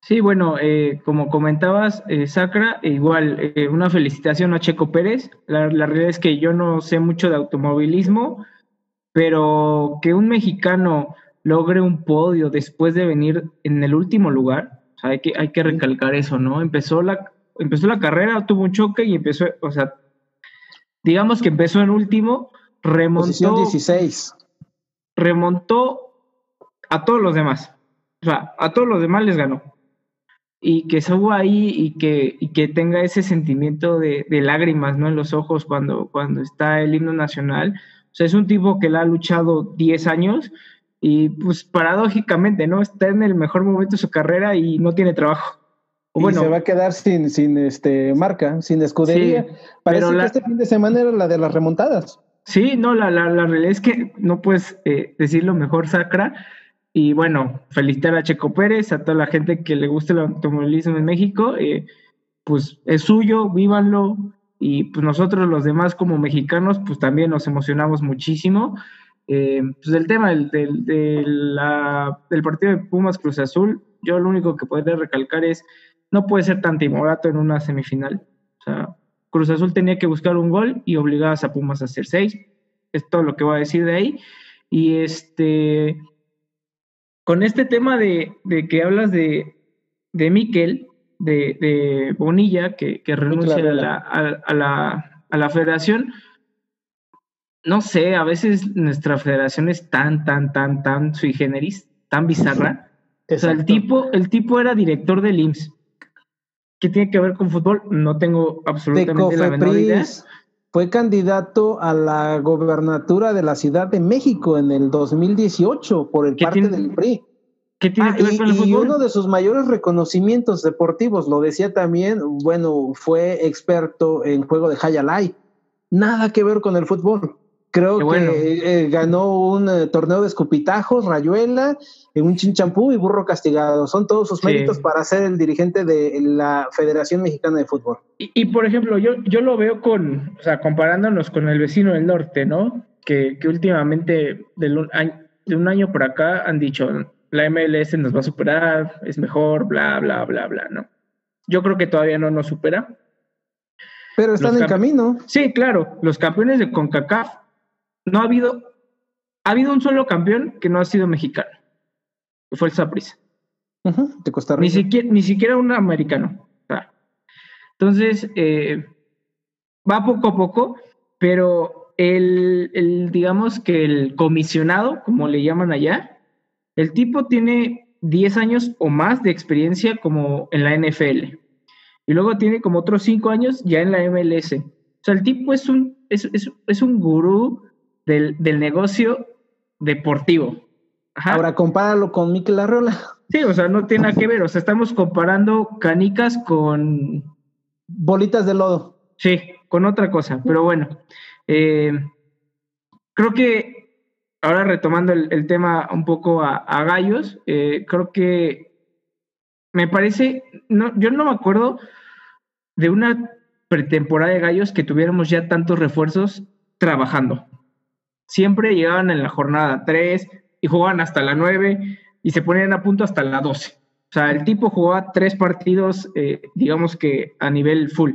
Sí, bueno, eh, como comentabas, eh, Sacra, igual una felicitación a Checo Pérez. La, realidad es que yo no sé mucho de automovilismo, pero que un mexicano logre un podio después de venir en el último lugar, hay, que, hay que recalcar eso, ¿no? Empezó la, empezó la carrera, tuvo un choque y empezó, o sea, digamos que empezó en último, remontó. Posición 16 remontó a todos los demás. O sea, a todos los demás les ganó. Y que suba ahí y que, y que tenga ese sentimiento de, lágrimas ¿no? en los ojos cuando, cuando está el himno nacional. O sea, es un tipo que la ha luchado 10 años y pues paradójicamente, ¿no? Está en el mejor momento de su carrera y no tiene trabajo. bueno, se va a quedar sin, sin este marca, sin escudería. Parece que este fin de semana era la de las remontadas. Sí, no, la, la, la realidad es que no puedes eh, decirlo mejor, Sacra. Y bueno, felicitar a Checo Pérez, a toda la gente que le gusta el automovilismo en México. Eh, pues es suyo, vívanlo. Y pues nosotros los demás como mexicanos, pues también nos emocionamos muchísimo. Eh, pues el tema del, del, del partido de Pumas Cruz Azul, yo lo único que podría recalcar es, no puede ser tan timorato en una semifinal. O sea, Cruz Azul tenía que buscar un gol y obligabas a Pumas a hacer seis. Es todo lo que voy a decir de ahí. Y este, con este tema de, que hablas de, de Miquel, de, Bonilla, que, renuncia a la, a, la, a la federación, no sé, a veces nuestra federación es tan, tan, tan, tan sui generis, tan bizarra. O sea, el tipo, el tipo era director del IMSS. ¿Qué tiene que ver con fútbol? No tengo absolutamente la menor idea. Fue candidato a la gobernatura de la Ciudad de México en el 2018 por el parte del PRI. ¿Qué tiene ah, que ver con el fútbol? Y uno de sus mayores reconocimientos deportivos, lo decía también, bueno, fue experto en juego de Hayalay. Nada que ver con el fútbol. Creo que eh, ganó un eh, torneo de escupitajos, rayuela, eh, un chinchampú y burro castigado. Son todos sus méritos para ser el dirigente de la Federación Mexicana de Fútbol. Y, por ejemplo, yo, yo lo veo con, o sea, comparándonos con el vecino del norte, ¿no? Que, que últimamente, de un, de un año por acá, han dicho, la MLS nos va a superar, es mejor, bla, bla, bla, bla, ¿no? Yo creo que todavía no nos supera. Pero están en camino. Sí, claro. Los campeones de CONCACAF no ha habido, ha habido un solo campeón que no ha sido mexicano, que fue el Saprissa. de Costa Rica. Ni siquiera, ni siquiera un americano. Entonces, eh, va poco a poco, pero el, el, digamos que el comisionado, como le llaman allá, el tipo tiene 10 años o más de experiencia como en la NFL. Y luego tiene como otros 5 años ya en la MLS. O sea, el tipo es un, es, es, es un gurú del, del negocio deportivo. Ajá. Ahora compáralo con Mikel Arreola. Sí, o sea, no tiene nada que ver. O sea, estamos comparando canicas con. Bolitas de lodo. Sí, con otra cosa. Pero bueno. Eh, creo que ahora retomando el, tema un poco a, gallos, eh, creo que me parece. No, yo no me acuerdo de una pretemporada de gallos que tuviéramos ya tantos refuerzos trabajando. Siempre llegaban en la jornada 3 y jugaban hasta la 9 y se ponían a punto hasta la 12. O sea, el tipo jugaba tres partidos, eh, digamos que a nivel full.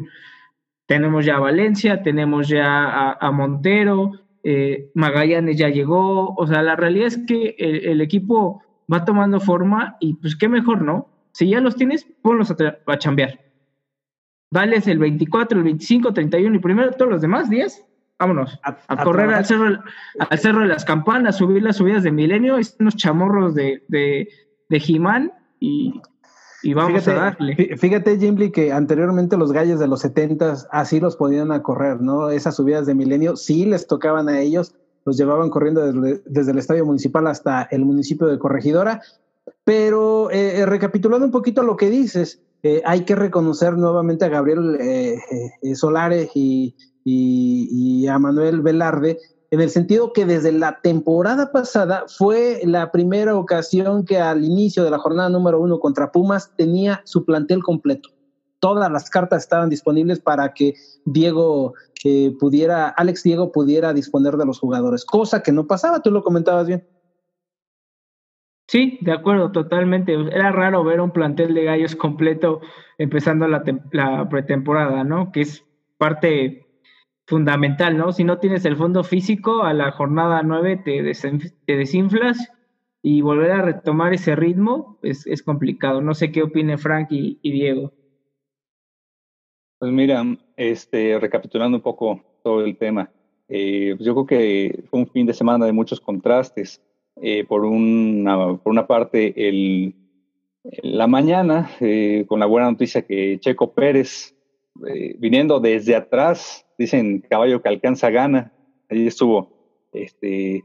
Tenemos ya a Valencia, tenemos ya a, Montero, eh, Magallanes ya llegó. O sea, la realidad es que el, equipo va tomando forma y pues qué mejor, ¿no? Si ya los tienes, ponlos a, a chambear. Dales el 24, el 25, 31 y primero todos los demás días vámonos, a, correr al cerro, al cerro de las campanas, subir las subidas de milenio, unos chamorros de, de, de Jimán y, y, vamos a darle. Fíjate, Jimmy, que anteriormente los galles de los 70 así los podían a correr, ¿no? Esas subidas de milenio sí les tocaban a ellos, los llevaban corriendo desde, el estadio municipal hasta el municipio de Corregidora. Pero eh, eh, recapitulando un poquito lo que dices, eh, hay que reconocer nuevamente a Gabriel Solares y, y, a Manuel Velarde, en el sentido que desde la temporada pasada fue la primera ocasión que al inicio de la jornada número uno contra Pumas tenía su plantel completo. Todas las cartas estaban disponibles para que Diego eh, pudiera, Alex Diego pudiera disponer de los jugadores, cosa que no pasaba, tú lo comentabas bien. Sí, de acuerdo, totalmente. Era raro ver un plantel de gallos completo empezando la, la pretemporada, ¿no? Que es parte fundamental, ¿no? Si no tienes el fondo físico, a la jornada 9 te, te desinflas y volver a retomar ese ritmo es, complicado. No sé qué opine Frank y, Diego. Pues mira, este, recapitulando un poco todo el tema, eh, pues yo creo que fue un fin de semana de muchos contrastes. Eh, por, una, por una parte, el, la mañana, eh, con la buena noticia que Checo Pérez, viniendo desde atrás, dicen caballo que alcanza gana. Ahí estuvo este,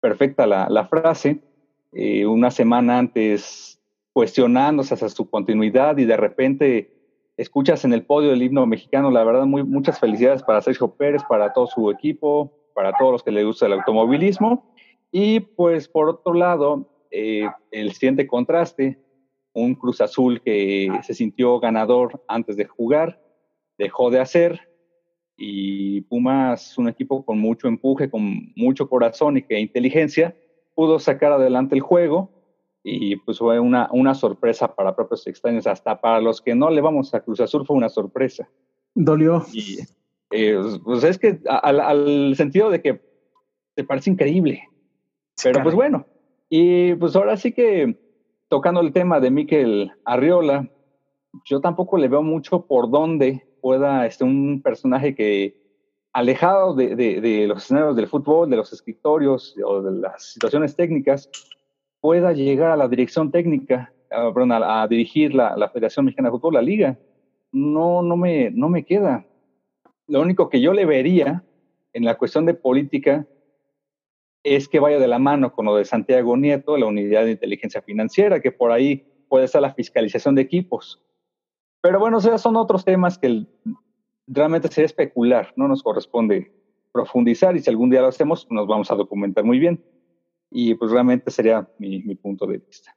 perfecta la, frase. Eh, una semana antes cuestionándose hasta su continuidad y de repente escuchas en el podio del himno mexicano, la verdad, muchas felicidades para Sergio Pérez, para todo su equipo, para todos los que le gusta el automovilismo. Y pues por otro lado, eh, el siguiente contraste, un Cruz Azul que se sintió ganador antes de jugar, dejó de hacer, y Pumas, un equipo con mucho empuje, con mucho corazón y que inteligencia, pudo sacar adelante el juego y pues fue una, una sorpresa para propios extraños, hasta para los que no le vamos a Cruz Azul fue una sorpresa. Dolió. Y eh, pues es que al, sentido de que te parece increíble, pero pues bueno, y pues ahora sí que tocando el tema de Miquel Arriola, yo tampoco le veo mucho por dónde pueda, este, un personaje que alejado de, de, los escenarios del fútbol, de los escritorios o de las situaciones técnicas, pueda llegar a la dirección técnica, a, a, dirigir la, la, Federación Mexicana de Fútbol, la liga. No, no, me, no me queda. Lo único que yo le vería en la cuestión de política es que vaya de la mano con lo de Santiago Nieto, la unidad de inteligencia financiera, que por ahí puede estar la fiscalización de equipos. Pero bueno, o son otros temas que realmente sería especular, no nos corresponde profundizar y si algún día lo hacemos, nos vamos a documentar muy bien. Y pues realmente sería mi, punto de vista.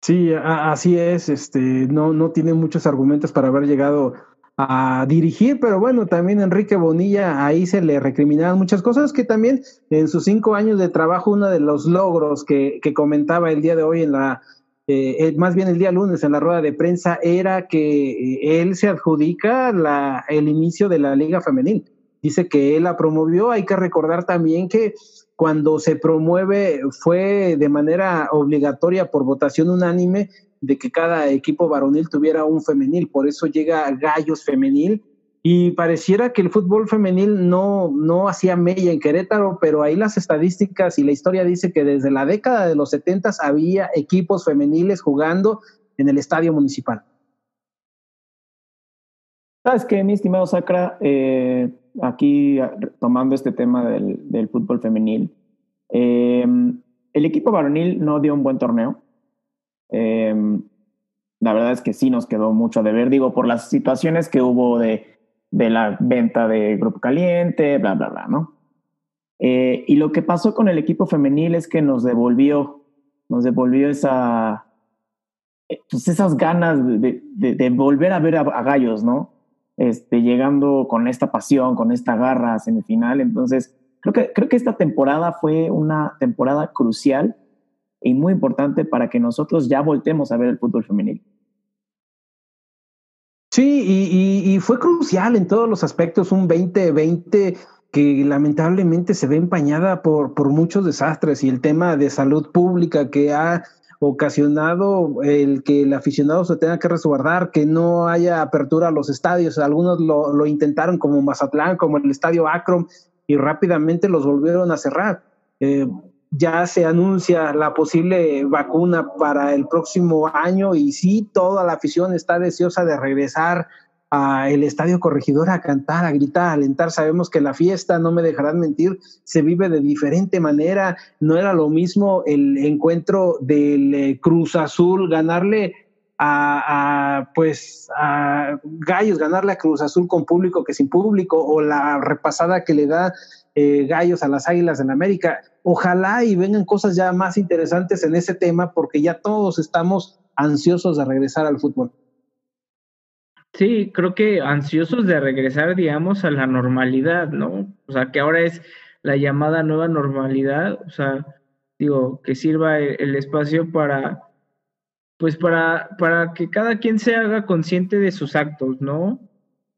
Sí, así es. Este, no, no tiene muchos argumentos para haber llegado a dirigir, pero bueno, también Enrique Bonilla ahí se le recriminaban muchas cosas que también en sus cinco años de trabajo, uno de los logros que, que comentaba el día de hoy en la eh, más bien el día lunes en la rueda de prensa, era que eh, él se adjudica la, el inicio de la Liga Femenil. Dice que él la promovió. Hay que recordar también que cuando se promueve fue de manera obligatoria por votación unánime de que cada equipo varonil tuviera un femenil. Por eso llega Gallos Femenil y pareciera que el fútbol femenil no, no hacía mella en Querétaro, pero ahí las estadísticas y la historia dice que desde la década de los 70 había equipos femeniles jugando en el estadio municipal. Sabes que, mi estimado Sacra, eh, aquí tomando este tema del, fútbol femenil, em, el equipo varonil no dio un buen torneo. Em, la verdad es que sí nos quedó mucho de ver, digo, por las situaciones que hubo de, de la venta de Grupo Caliente, bla, bla, bla, ¿no? Eh, y lo que pasó con el equipo femenil es que nos devolvió, nos devolvió esa, eh, pues esas ganas de, volver a ver a, Gallos, ¿no? Este, llegando con esta pasión, con esta garra a semifinal. Entonces, creo que, creo que esta temporada fue una temporada crucial y muy importante para que nosotros ya voltemos a ver el fútbol femenil. Sí, y, y, fue crucial en todos los aspectos, un 2020 que lamentablemente se ve empañada por, por muchos desastres y el tema de salud pública que ha ocasionado el que el aficionado se tenga que resguardar, que no haya apertura a los estadios. Algunos lo, lo intentaron como Mazatlán, como el estadio Akron, y rápidamente los volvieron a cerrar. Eh, ya se anuncia la posible vacuna para el próximo año y sí, toda la afición está deseosa de regresar el Estadio Corregidor a cantar, a gritar, a alentar. Sabemos que la fiesta, no me dejarán mentir, se vive de diferente manera. No era lo mismo el encuentro del eh, Cruz Azul, ganarle a, pues a Gallos, ganarle a Cruz Azul con público que sin público, o la repasada que le da eh, Gallos a las Águilas en América. Ojalá y vengan cosas ya más interesantes en ese tema, porque ya todos estamos ansiosos de regresar al fútbol. Sí, creo que ansiosos de regresar, digamos, a la normalidad, ¿no? O sea, que ahora es la llamada nueva normalidad, o sea, digo, que sirva el, espacio para, pues para, para que cada quien se haga consciente de sus actos, ¿no?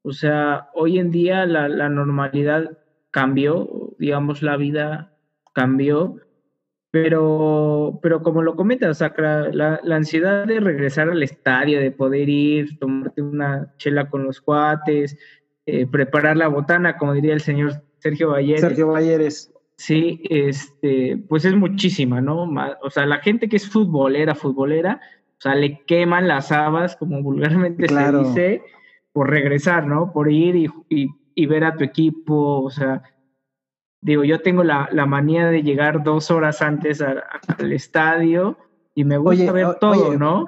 O sea, hoy en día la, la normalidad cambió, digamos, la vida cambió, pero, pero como lo comentas, Sacra, la, la, ansiedad de regresar al estadio, de poder ir, tomarte una chela con los cuates, eh, preparar la botana, como diría el señor Sergio Valleres. Sergio Valleres. Sí, este, pues es muchísima, ¿no? O sea, la gente que es futbolera, futbolera, o sea, le queman las habas, como vulgarmente se dice, por regresar, ¿no? Por ir y, y, y ver a tu equipo, o sea, digo, yo tengo la, manía de llegar dos horas antes al estadio y me gusta ver todo, ¿no?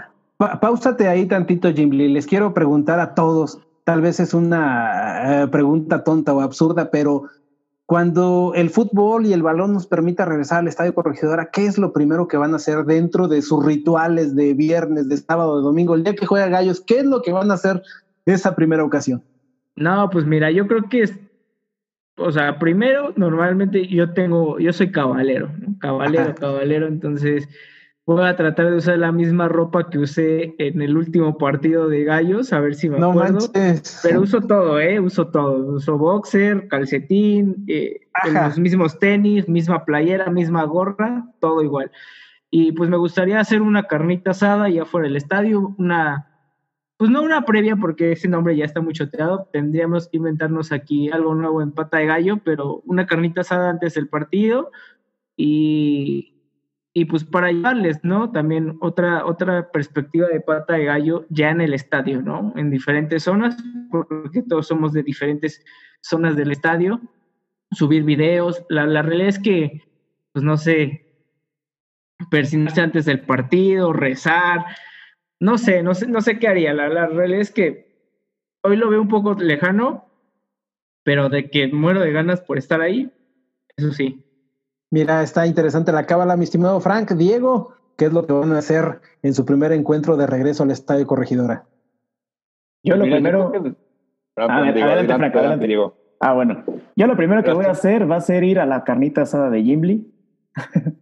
pausate ahí tantito, Jim Lee. Les quiero preguntar a todos, tal vez es una eh, pregunta tonta o absurda, pero cuando el fútbol y el balón nos permita regresar al estadio corregidora, ¿qué es lo primero que van a hacer dentro de sus rituales de viernes, de sábado, de domingo, el día que juega Gallos? ¿Qué es lo que van a hacer esa primera ocasión? No, pues mira, yo creo que es, o sea, primero, normalmente yo tengo, yo soy caballero, caballero, caballero, entonces voy a tratar de usar la misma ropa que usé en el último partido de Gallos, a ver si me no acuerdo. Pero uso todo, ¿eh? Uso todo. Uso boxer, calcetín, eh, los mismos tenis, misma playera, misma gorra, todo igual. Y pues me gustaría hacer una carnita asada ya fuera del estadio, una pues no una previa porque ese nombre ya está muy choteado, tendríamos que inventarnos aquí algo nuevo en pata de gallo, pero una carnita asada antes del partido y, y pues para llevarles, ¿no? También otra, otra perspectiva de pata de gallo ya en el estadio, ¿no? En diferentes zonas, porque todos somos de diferentes zonas del estadio, subir videos, la, la realidad es que, pues no sé, persinarse antes del partido, rezar, no sé, no sé, no sé qué haría. La, la realidad es que hoy lo veo un poco lejano, pero de que muero de ganas por estar ahí, eso sí. Mira, está interesante la cábala, mi estimado Frank. Diego, ¿qué es lo que van a hacer en su primer encuentro de regreso al Estadio Corregidora? Yo lo primero... adelante, Frank, adelante. Diego. Ah, bueno. Yo lo primero que voy a hacer va a ser ir a la carnita asada de Gimli. *laughs*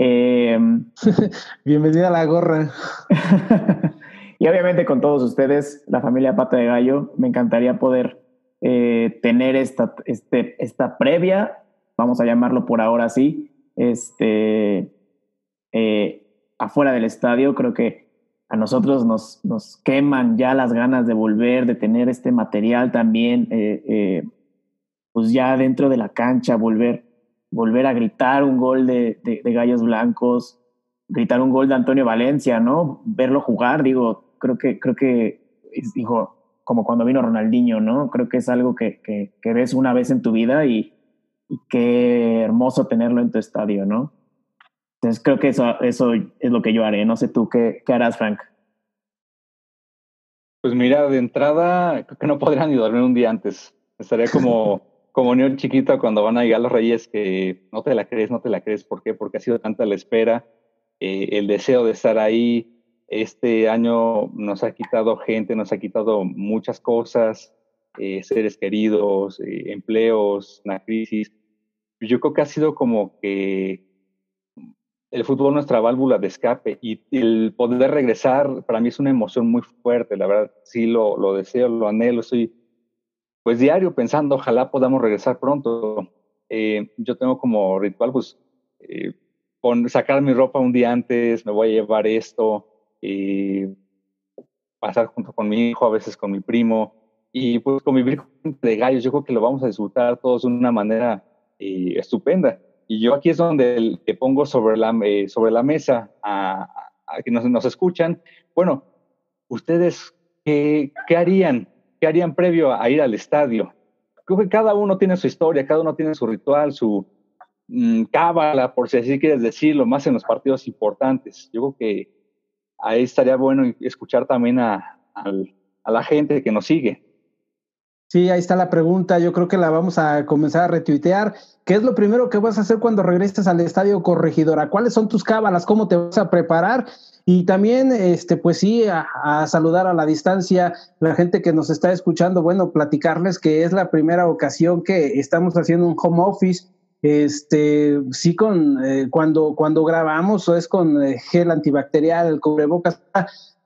Eh, *laughs* Bienvenida a la gorra. *laughs* y obviamente con todos ustedes, la familia Pata de Gallo, me encantaría poder eh, tener esta, este, esta previa, vamos a llamarlo por ahora así, este, eh, afuera del estadio. Creo que a nosotros nos, nos queman ya las ganas de volver, de tener este material también, pues ya dentro de la cancha, volver volver a gritar un gol de, de, Gallos Blancos, gritar un gol de Antonio Valencia, ¿no? Verlo jugar, digo, creo que, creo que, dijo, como cuando vino Ronaldinho, ¿no? Creo que es algo que, que, ves una vez en tu vida y, qué hermoso tenerlo en tu estadio, ¿no? Entonces creo que eso, eso es lo que yo haré. No sé tú qué, qué harás, Frank. Pues mira, de entrada, creo que no podrían ni dormir un día antes. Estaría como, como niño chiquito cuando van a llegar los reyes que no te la crees, no te la crees. ¿Por qué? Porque ha sido tanta la espera, eh, el deseo de estar ahí, este año nos ha quitado gente, nos ha quitado muchas cosas, eh, seres queridos, eh, empleos, una crisis. Yo creo que ha sido como que el fútbol nuestra válvula de escape y el poder regresar para mí es una emoción muy fuerte, la verdad sí lo, lo deseo, lo anhelo, estoy pues diario pensando, ojalá podamos regresar pronto. Eh, yo tengo como ritual pues sacar mi ropa un día antes, me voy a llevar esto, y pasar junto con mi hijo, a veces con mi primo, y pues convivir con de gallos. Yo creo que lo vamos a disfrutar todos de una manera eh, estupenda. Y yo aquí es donde te pongo sobre la, eh, sobre la mesa a, que nos, nos, escuchan. Bueno, ustedes, ¿qué, ¿qué, harían? ¿Qué harían previo a ir al estadio? Creo que cada uno tiene su historia, cada uno tiene su ritual, su mm, cábala, por si así quieres decirlo, más en los partidos importantes. Yo creo que ahí estaría bueno escuchar también a, la gente que nos sigue. Sí, ahí está la pregunta. Yo creo que la vamos a comenzar a retuitear. ¿Qué es lo primero que vas a hacer cuando regreses al estadio corregidora? ¿Cuáles son tus cábalas? ¿Cómo te vas a preparar? Y también, este, pues sí, a, a, saludar a la distancia la gente que nos está escuchando. Bueno, platicarles que es la primera ocasión que estamos haciendo un home office este, sí, con eh, cuando, cuando grabamos o es con eh, gel antibacterial, el cubrebocas.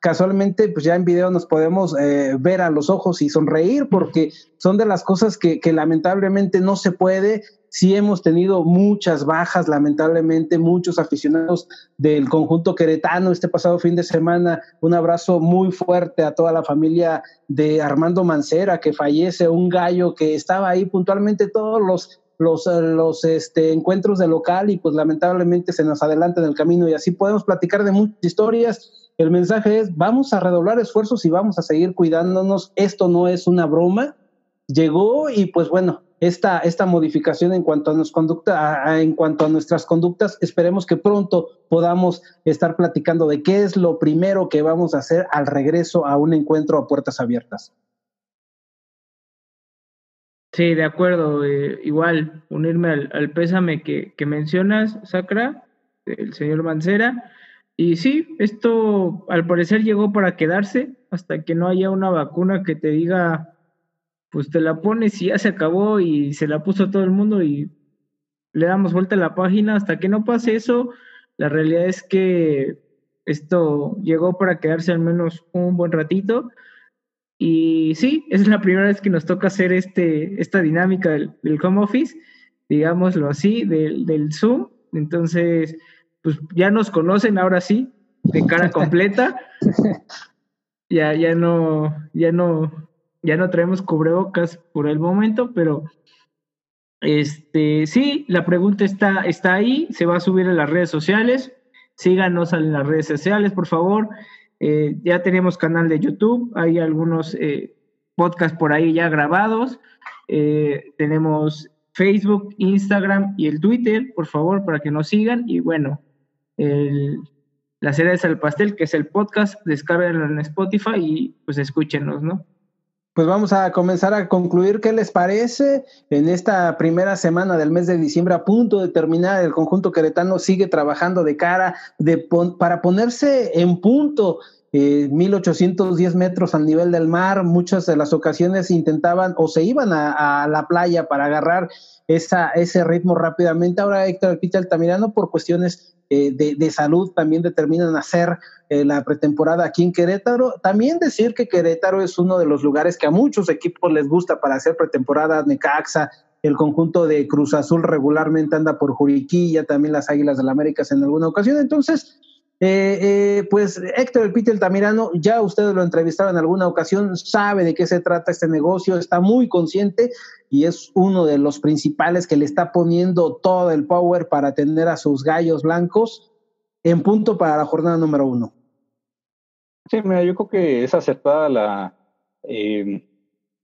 Casualmente, pues ya en video nos podemos eh, ver a los ojos y sonreír porque son de las cosas que, que lamentablemente no se puede. Sí hemos tenido muchas bajas, lamentablemente, muchos aficionados del conjunto queretano este pasado fin de semana. Un abrazo muy fuerte a toda la familia de Armando Mancera, que fallece, un gallo que estaba ahí puntualmente todos los los, eh, los este, encuentros de local y pues lamentablemente se nos adelanta en el camino y así podemos platicar de muchas historias. El mensaje es, vamos a redoblar esfuerzos y vamos a seguir cuidándonos. Esto no es una broma. Llegó y pues bueno, esta, esta modificación en cuanto a, nos conducta, en cuanto a nuestras conductas, esperemos que pronto podamos estar platicando de qué es lo primero que vamos a hacer al regreso a un encuentro a puertas abiertas. Sí, de acuerdo. Eh, igual, unirme al, pésame que, que, mencionas, Sacra, el señor Mancera. Y sí, esto al parecer llegó para quedarse hasta que no haya una vacuna que te diga, pues te la pones y ya se acabó y se la puso todo el mundo y le damos vuelta a la página. Hasta que no pase eso, la realidad es que esto llegó para quedarse al menos un buen ratito y sí, es la primera vez que nos toca hacer este, esta dinámica del, home office, digámoslo así, del, del, Zoom. Entonces, pues ya nos conocen ahora sí, de cara *laughs* completa. ya, ya no, ya no, ya no traemos cubrebocas por el momento, pero este, sí, la pregunta está, está ahí, se va a subir en las redes sociales. Síganos en las redes sociales, por favor. Eh, ya tenemos canal de YouTube, hay algunos eh, podcasts por ahí ya grabados. Eh, tenemos Facebook, Instagram y el Twitter, por favor, para que nos sigan. Y bueno, el, la es al pastel, que es el podcast, descárguenlo en Spotify y pues escúchenos, ¿no? Pues vamos a comenzar a concluir qué les parece. En esta primera semana del mes de diciembre, a punto de terminar, el conjunto queretano sigue trabajando de cara de para ponerse en punto. Eh, 1810 metros al nivel del mar, muchas de las ocasiones intentaban o se iban a, la playa para agarrar esa, ese ritmo rápidamente. Ahora Héctor Pita Altamirano, por cuestiones eh, de, salud, también determinan hacer eh, la pretemporada aquí en Querétaro. También decir que Querétaro es uno de los lugares que a muchos equipos les gusta para hacer pretemporada, Necaxa, el conjunto de Cruz Azul regularmente anda por Juriquilla, también las Águilas del América en alguna ocasión. Entonces, eh, eh, pues Héctor El Pite Tamirano, ya ustedes lo entrevistaron en alguna ocasión, sabe de qué se trata este negocio, está muy consciente y es uno de los principales que le está poniendo todo el power para tener a sus gallos blancos en punto para la jornada número uno. Sí, mira, yo creo que es acertada la, eh,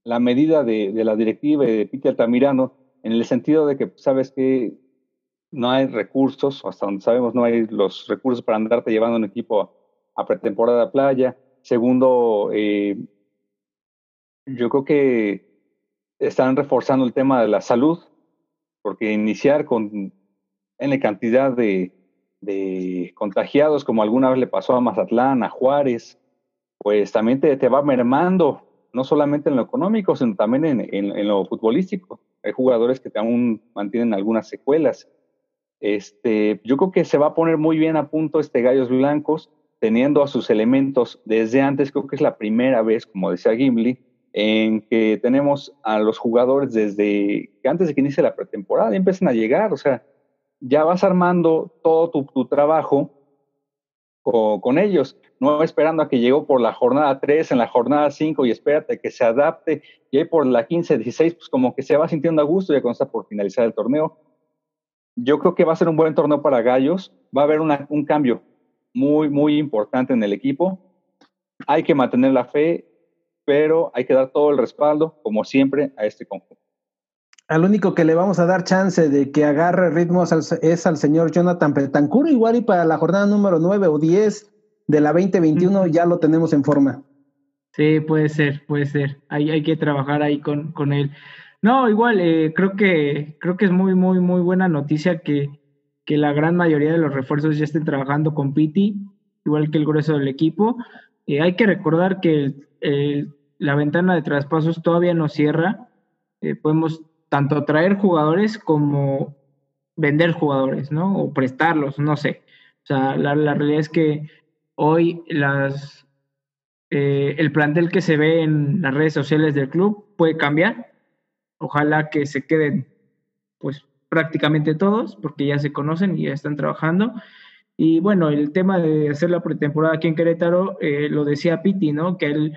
la medida de, la directiva de Piti Altamirano en el sentido de que, pues, sabes que no hay recursos, hasta donde sabemos no hay los recursos para andarte llevando un equipo a, pretemporada playa. Segundo, eh, yo creo que están reforzando el tema de la salud, porque iniciar con N cantidad de, de contagiados, como alguna vez le pasó a Mazatlán, a Juárez, pues también te, te va mermando, no solamente en lo económico, sino también en, en, lo futbolístico. Hay jugadores que aún mantienen algunas secuelas. Este, yo creo que se va a poner muy bien a punto este Gallos Blancos, teniendo a sus elementos desde antes, creo que es la primera vez, como decía Gimli, en que tenemos a los jugadores desde que antes de que inicie la pretemporada, y empiezan a llegar, o sea, ya vas armando todo tu, trabajo con, ellos, no esperando a que llegó por la jornada 3, en la jornada 5 y espérate que se adapte, y ahí por la 15, 16, pues como que se va sintiendo a gusto ya cuando por finalizar el torneo. Yo creo que va a ser un buen torneo para Gallos, va a haber un cambio muy, muy importante en el equipo. Hay que mantener la fe, pero hay que dar todo el respaldo, como siempre, a este conjunto. Al único que le vamos a dar chance de que agarre ritmos es al señor Jonathan Petancur, igual y para la jornada número 9 o 10 de la 2021 ya lo tenemos en forma. Sí, puede ser, puede ser. Hay, hay que trabajar ahí con, con él. No, igual, eh, creo que creo que es muy, muy, muy buena noticia que, que la gran mayoría de los refuerzos ya estén trabajando con Piti, igual que el grueso del equipo. Eh, hay que recordar que la ventana de traspasos todavía no cierra. Eh, podemos tanto traer jugadores como vender jugadores, ¿no? O prestarlos, no sé. O sea, la, realidad es que hoy las, eh, el plantel que se ve en las redes sociales del club puede cambiar. Ojalá que se queden, pues, prácticamente todos, porque ya se conocen y ya están trabajando. Y bueno, el tema de hacer la pretemporada aquí en Querétaro, eh, lo decía Piti, ¿no? Que él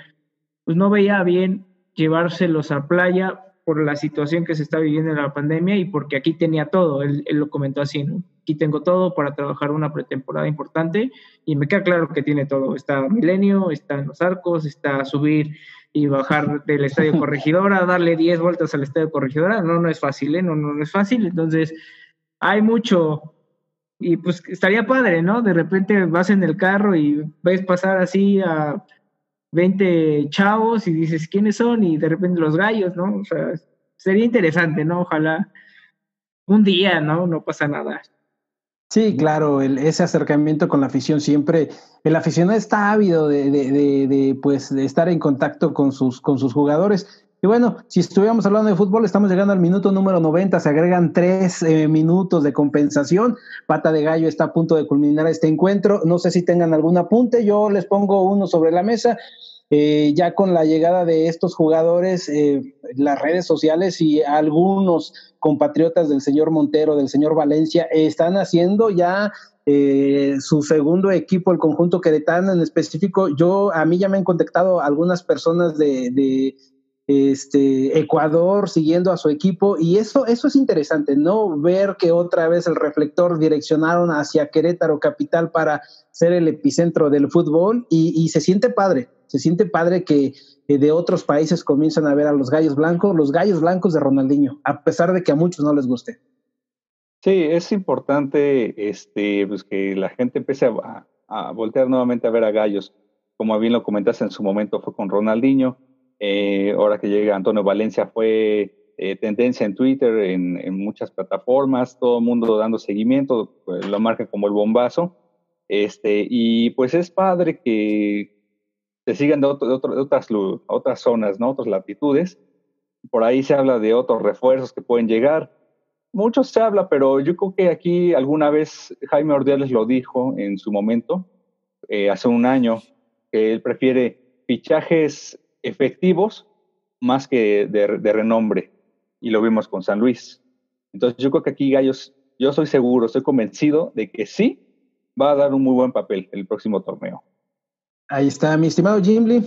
pues, no veía bien llevárselos a playa por la situación que se está viviendo en la pandemia y porque aquí tenía todo, él, lo comentó así, ¿no? Aquí tengo todo para trabajar una pretemporada importante y me queda claro que tiene todo. Está Milenio, está en los arcos, está subir y bajar del Estadio *laughs* Corregidora, darle 10 vueltas al Estadio Corregidora, no, no es fácil, ¿eh? No, no, no es fácil, entonces hay mucho y pues estaría padre, ¿no? De repente vas en el carro y ves pasar así a 20 chavos y dices, ¿quiénes son? Y de repente los gallos, ¿no? O sea, sería interesante, ¿no? Ojalá un día, ¿no? No pasa nada. Sí, claro, el, ese acercamiento con la afición siempre, el aficionado está ávido de, de, de, de, pues, estar en contacto con sus, con sus jugadores. Y bueno, si estuviéramos hablando de fútbol, estamos llegando al minuto número 90, se agregan tres eh, minutos de compensación. Pata de Gallo está a punto de culminar este encuentro. No sé si tengan algún apunte, yo les pongo uno sobre la mesa. Eh, ya con la llegada de estos jugadores, eh, las redes sociales y algunos compatriotas del señor Montero, del señor Valencia, están haciendo ya su segundo equipo, el conjunto queretano en específico. Yo, a mí ya me han contactado algunas personas de, este, Ecuador siguiendo a su equipo y eso, eso es interesante, ¿no? Ver que otra vez el reflector direccionaron hacia Querétaro Capital para ser el epicentro del fútbol y, se siente padre, se siente padre que de otros países comienzan a ver a los gallos blancos, los gallos blancos de Ronaldinho, a pesar de que a muchos no les guste. Sí, es importante este, pues que la gente empiece a, a voltear nuevamente a ver a gallos. Como bien lo comentaste en su momento, fue con Ronaldinho eh, ahora que llega Antonio Valencia fue eh, tendencia en Twitter, en, muchas plataformas, todo el mundo dando seguimiento, pues, lo marcan como el bombazo. Este, y pues es padre que se sigan de, otras, otras zonas, ¿no? otras latitudes. Por ahí se habla de otros refuerzos que pueden llegar. Mucho se habla, pero yo creo que aquí alguna vez Jaime Ordiales lo dijo en su momento, eh, hace un año, que él prefiere fichajes efectivos más que de, renombre. Y lo vimos con San Luis. Entonces yo creo que aquí Gallos, yo soy seguro, estoy convencido de que sí va a dar un muy buen papel el próximo torneo. Ahí está, mi estimado Jim Lee.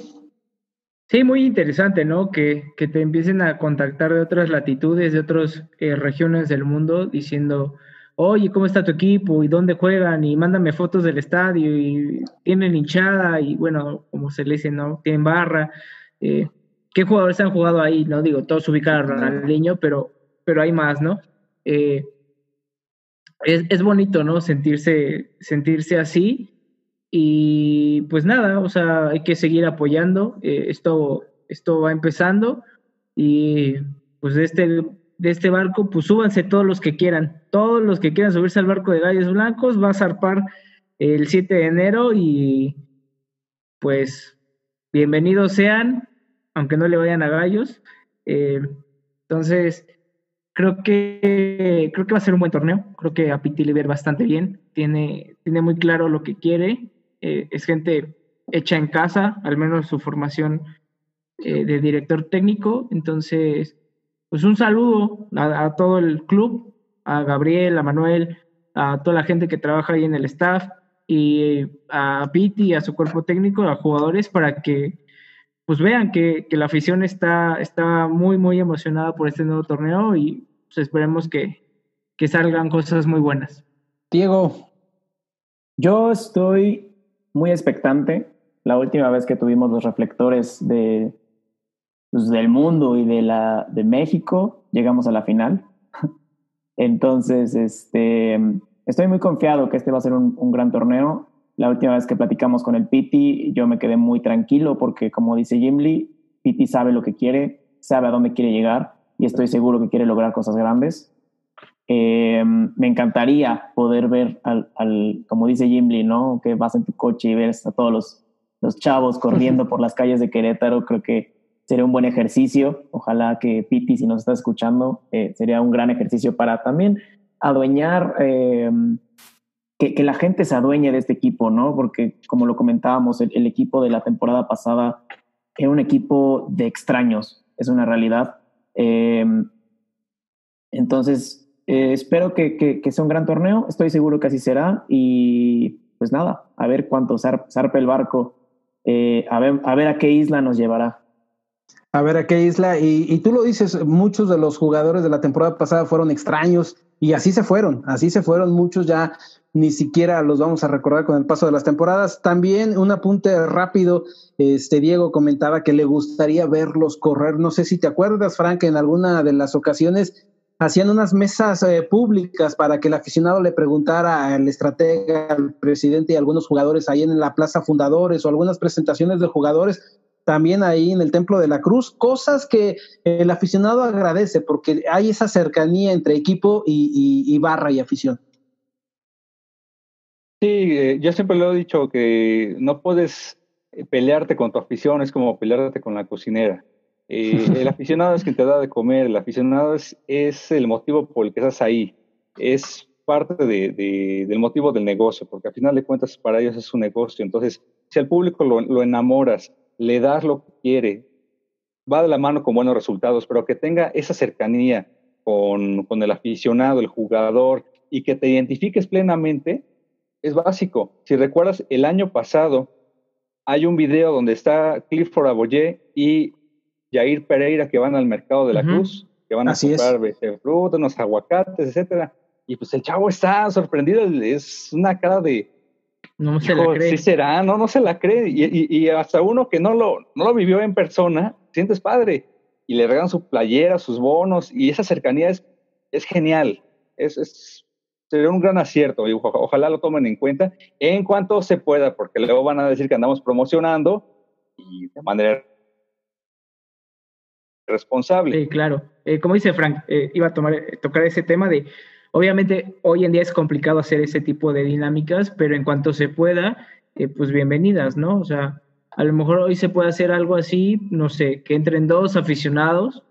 Sí, muy interesante, ¿no? Que, que, te empiecen a contactar de otras latitudes, de otras eh, regiones del mundo, diciendo, oye, ¿cómo está tu equipo? ¿Y dónde juegan? Y mándame fotos del estadio y tienen hinchada y bueno, como se le dice, ¿no? Tienen barra. Eh, qué jugadores han jugado ahí, ¿no? Digo, todos ubican a Ronaldinho, pero, pero hay más, ¿no? Eh, es, bonito, ¿no? Sentirse, sentirse así. Y pues nada, o sea, hay que seguir apoyando. Eh, esto, esto va empezando. Y pues de este, de este barco, pues súbanse todos los que quieran. Todos los que quieran subirse al barco de Gallos Blancos, va a zarpar el 7 de enero y pues bienvenidos sean, aunque no le vayan a gallos. Eh, entonces, creo que creo que va a ser un buen torneo. Creo que a Piti le ver bastante bien. Tiene, tiene muy claro lo que quiere. Eh, es gente hecha en casa, al menos su formación eh, de director técnico. Entonces, pues un saludo a, todo el club, a Gabriel, a Manuel, a toda la gente que trabaja ahí en el staff y a Piti, a su cuerpo técnico, a jugadores para que pues vean que, la afición está, está muy, muy emocionada por este nuevo torneo y pues esperemos que, salgan cosas muy buenas. Diego. Yo estoy muy expectante. La última vez que tuvimos los reflectores de, pues, del mundo y de, la, de México, llegamos a la final. *laughs* Entonces, este, estoy muy confiado que este va a ser un, un gran torneo. La última vez que platicamos con el Piti, yo me quedé muy tranquilo porque, como dice Jim Lee, Piti sabe lo que quiere, sabe a dónde quiere llegar y estoy seguro que quiere lograr cosas grandes. Eh, me encantaría poder ver al, al, como dice Jim Lee, ¿no? Que vas en tu coche y ves a todos los, los chavos corriendo *laughs* por las calles de Querétaro. Creo que sería un buen ejercicio. Ojalá que Piti, si nos está escuchando, eh, sería un gran ejercicio para también adueñar eh, que, la gente se adueñe de este equipo, ¿no? Porque como lo comentábamos, el, equipo de la temporada pasada era un equipo de extraños, es una realidad. Em, entonces, eh, espero que, sea un gran torneo, estoy seguro que así será y pues nada, a ver cuánto zarpe el barco, eh, a, ver, a ver a qué isla nos llevará. A ver a qué isla, y, y, tú lo dices, muchos de los jugadores de la temporada pasada fueron extraños y así se fueron, así se fueron muchos ya ni siquiera los vamos a recordar con el paso de las temporadas. También un apunte rápido, este Diego comentaba que le gustaría verlos correr, no sé si te acuerdas, Frank, en alguna de las ocasiones hacían unas mesas eh, públicas para que el aficionado le preguntara al estratega, al presidente y a algunos jugadores ahí en la Plaza Fundadores o algunas presentaciones de jugadores también ahí en el Templo de la Cruz, cosas que el aficionado agradece porque hay esa cercanía entre equipo y barra y afición. Sí, eh, yo siempre lo he dicho que no puedes eh, pelearte con tu afición, es como pelearte con la cocinera. Eh, el *laughs* aficionado es quien te da de comer, el aficionado es, es el motivo por el que estás ahí, es parte de, del motivo del negocio, porque al final de cuentas para ellos es un negocio. Entonces, si al público lo, lo enamoras, le das lo que quiere, va de la mano con buenos resultados, pero que tenga esa cercanía con, con el aficionado, el jugador, y que te identifiques plenamente, es básico. Si recuerdas, el año pasado hay un video donde está Clifford Aboyé y Jair Pereira que van al mercado de la Cruz, que van a comprar frutas, unos aguacates, etcétera. Y pues el chavo está sorprendido, es una cara de... No se la cree. Sí será, no, no se la cree. Y, hasta uno que no lo, no lo vivió en persona, sientes padre. Y le regalan su playera, sus bonos, y esa cercanía es, es genial. Es, es sería un gran acierto y ojalá lo tomen en cuenta en cuanto se pueda, porque luego van a decir que andamos promocionando y de manera responsable. Sí, claro. Eh, como dice Frank, eh, iba a tomar, eh, tocar ese tema de, obviamente hoy en día es complicado hacer ese tipo de dinámicas, pero en cuanto se pueda, pues bienvenidas, ¿no? O sea, a lo mejor hoy se puede hacer algo así, no sé, que entren dos aficionados,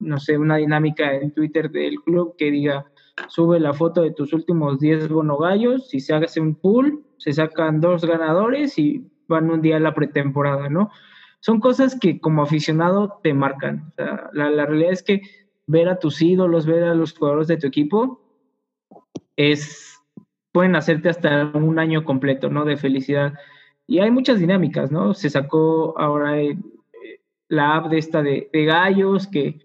no sé, una dinámica en Twitter del club que diga, sube la foto de tus últimos 10 bonogallos, si se hace un pool, se sacan dos ganadores y van un día a la pretemporada, ¿no? Son cosas que como aficionado te marcan. la, realidad es que ver a tus ídolos, ver a los jugadores de tu equipo, es, pueden hacerte hasta un año completo, ¿no? De felicidad. Y hay muchas dinámicas, ¿no? Se sacó ahora eh, la app de esta de gallos, que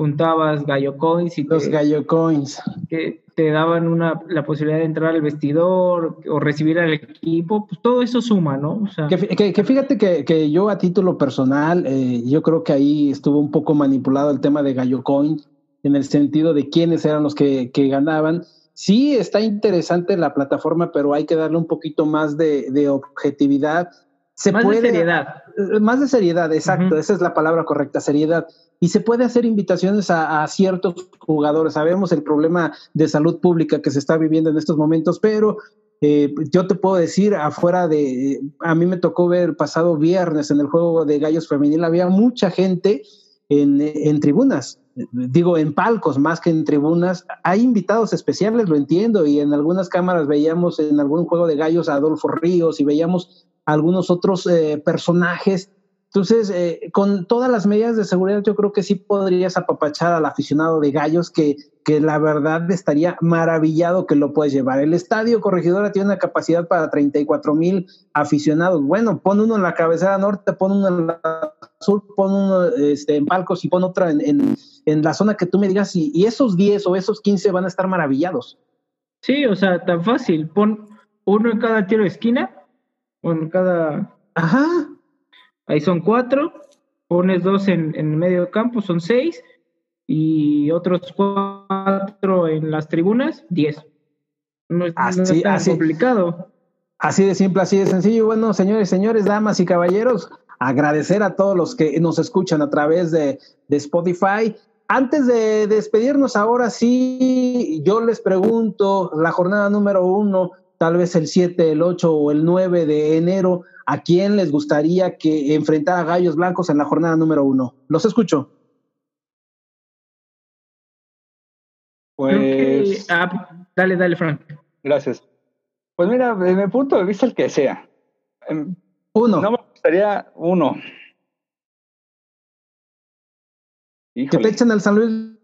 juntabas gallo coins y los gallo coins que te daban una, la posibilidad de entrar al vestidor o recibir al equipo, pues todo eso suma, ¿no? O sea, que, que, fíjate que, que, yo a título personal, eh, yo creo que ahí estuvo un poco manipulado el tema de Gallo Coin, en el sentido de quiénes eran los que, que ganaban. Sí, está interesante la plataforma, pero hay que darle un poquito más de, de objetividad. Se más de seriedad. Eh, más de seriedad, exacto, esa es la palabra correcta, seriedad y se puede hacer invitaciones a, ciertos jugadores. Sabemos el problema de salud pública que se está viviendo en estos momentos, pero eh, yo te puedo decir, afuera de, a mí me tocó ver pasado viernes en el juego de Gallos Femenil, había mucha gente en, en tribunas, digo, en palcos más que en tribunas. Hay invitados especiales, lo entiendo, y en algunas cámaras veíamos en algún juego de Gallos a Adolfo Ríos y veíamos algunos otros eh, personajes entonces, eh, con todas las medidas de seguridad, yo creo que sí podrías apapachar al aficionado de Gallos, que, que la verdad estaría maravillado que lo puedes llevar. El estadio Corregidora tiene una capacidad para 34 mil aficionados. Bueno, pon uno en la cabecera norte, pon uno en la sur, pon uno este, en Palcos y pon otra en, en, la zona que tú me digas, y, y esos 10 o esos 15 van a estar maravillados. Sí, o sea, tan fácil. Pon uno en cada tiro de esquina, o en cada. Ajá Ahí son cuatro, pones dos en, en medio campo, son seis, y otros cuatro en las tribunas, diez. No es, así, tan complicado. Así de simple, así de sencillo. Bueno, señores, señores, damas y caballeros, agradecer a todos los que nos escuchan a través de, de Spotify. Antes de despedirnos ahora sí, yo les pregunto, la jornada número uno, tal vez el 7, el 8 o el 9 de enero, ¿a quién les gustaría que enfrentara a Gallos Blancos en la jornada número uno? Los escucho. Pues. Ah, dale, dale, Frank. Gracias. Pues mira, desde mi punto de vista, el que sea. Em, uno. No me gustaría uno. Que te echen al San Luis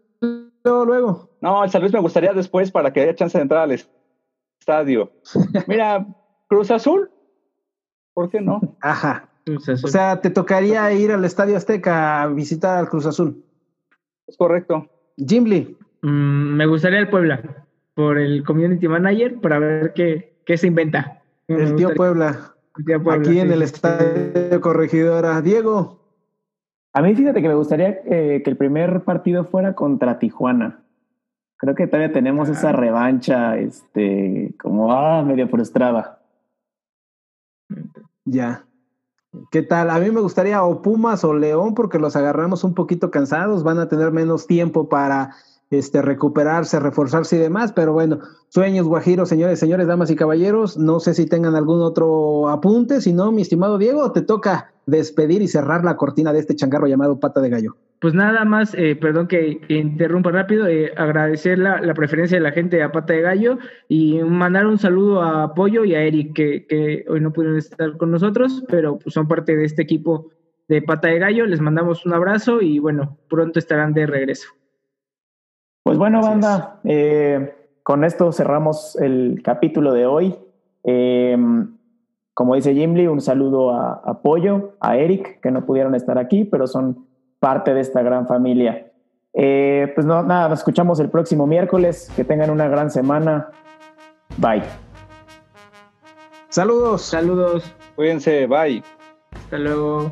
luego. No, el San Luis me gustaría después para que haya chance de entrar al estadio. Mira, Cruz Azul, ¿por qué no? Ajá. O sea, te tocaría ir al Estadio Azteca a visitar al Cruz Azul. Es correcto. Jimly. Mm, me gustaría el Puebla, por el community manager, para ver qué, qué se inventa. El tío Puebla. Aquí en el Estadio Corregidora. Diego. A mí fíjate que me gustaría eh, que el primer partido fuera contra Tijuana. Creo que todavía tenemos esa revancha, este, como ah, medio frustrada. Ya. ¿Qué tal? A mí me gustaría o Pumas o León porque los agarramos un poquito cansados, van a tener menos tiempo para este, recuperarse, reforzarse y demás, pero bueno, sueños guajiros, señores, señores, damas y caballeros, no sé si tengan algún otro apunte, si no, mi estimado Diego, te toca despedir y cerrar la cortina de este changarro llamado Pata de Gallo. Pues nada más, eh, perdón que, interrumpa rápido, eh, agradecer la, preferencia de la gente a Pata de Gallo y mandar un saludo a Pollo y a Eric, que, hoy no pudieron estar con nosotros, pero pues son parte de este equipo de Pata de Gallo. Les mandamos un abrazo y bueno, pronto estarán de regreso. Pues bueno, banda, eh, con esto cerramos el capítulo de hoy. como dice Jimly, un saludo a, a Pollo, a Eric, que no pudieron estar aquí, pero son parte de esta gran familia. Eh, pues no, nada, nos escuchamos el próximo miércoles. Que tengan una gran semana. Bye. Saludos. Saludos. Cuídense, bye. Hasta luego.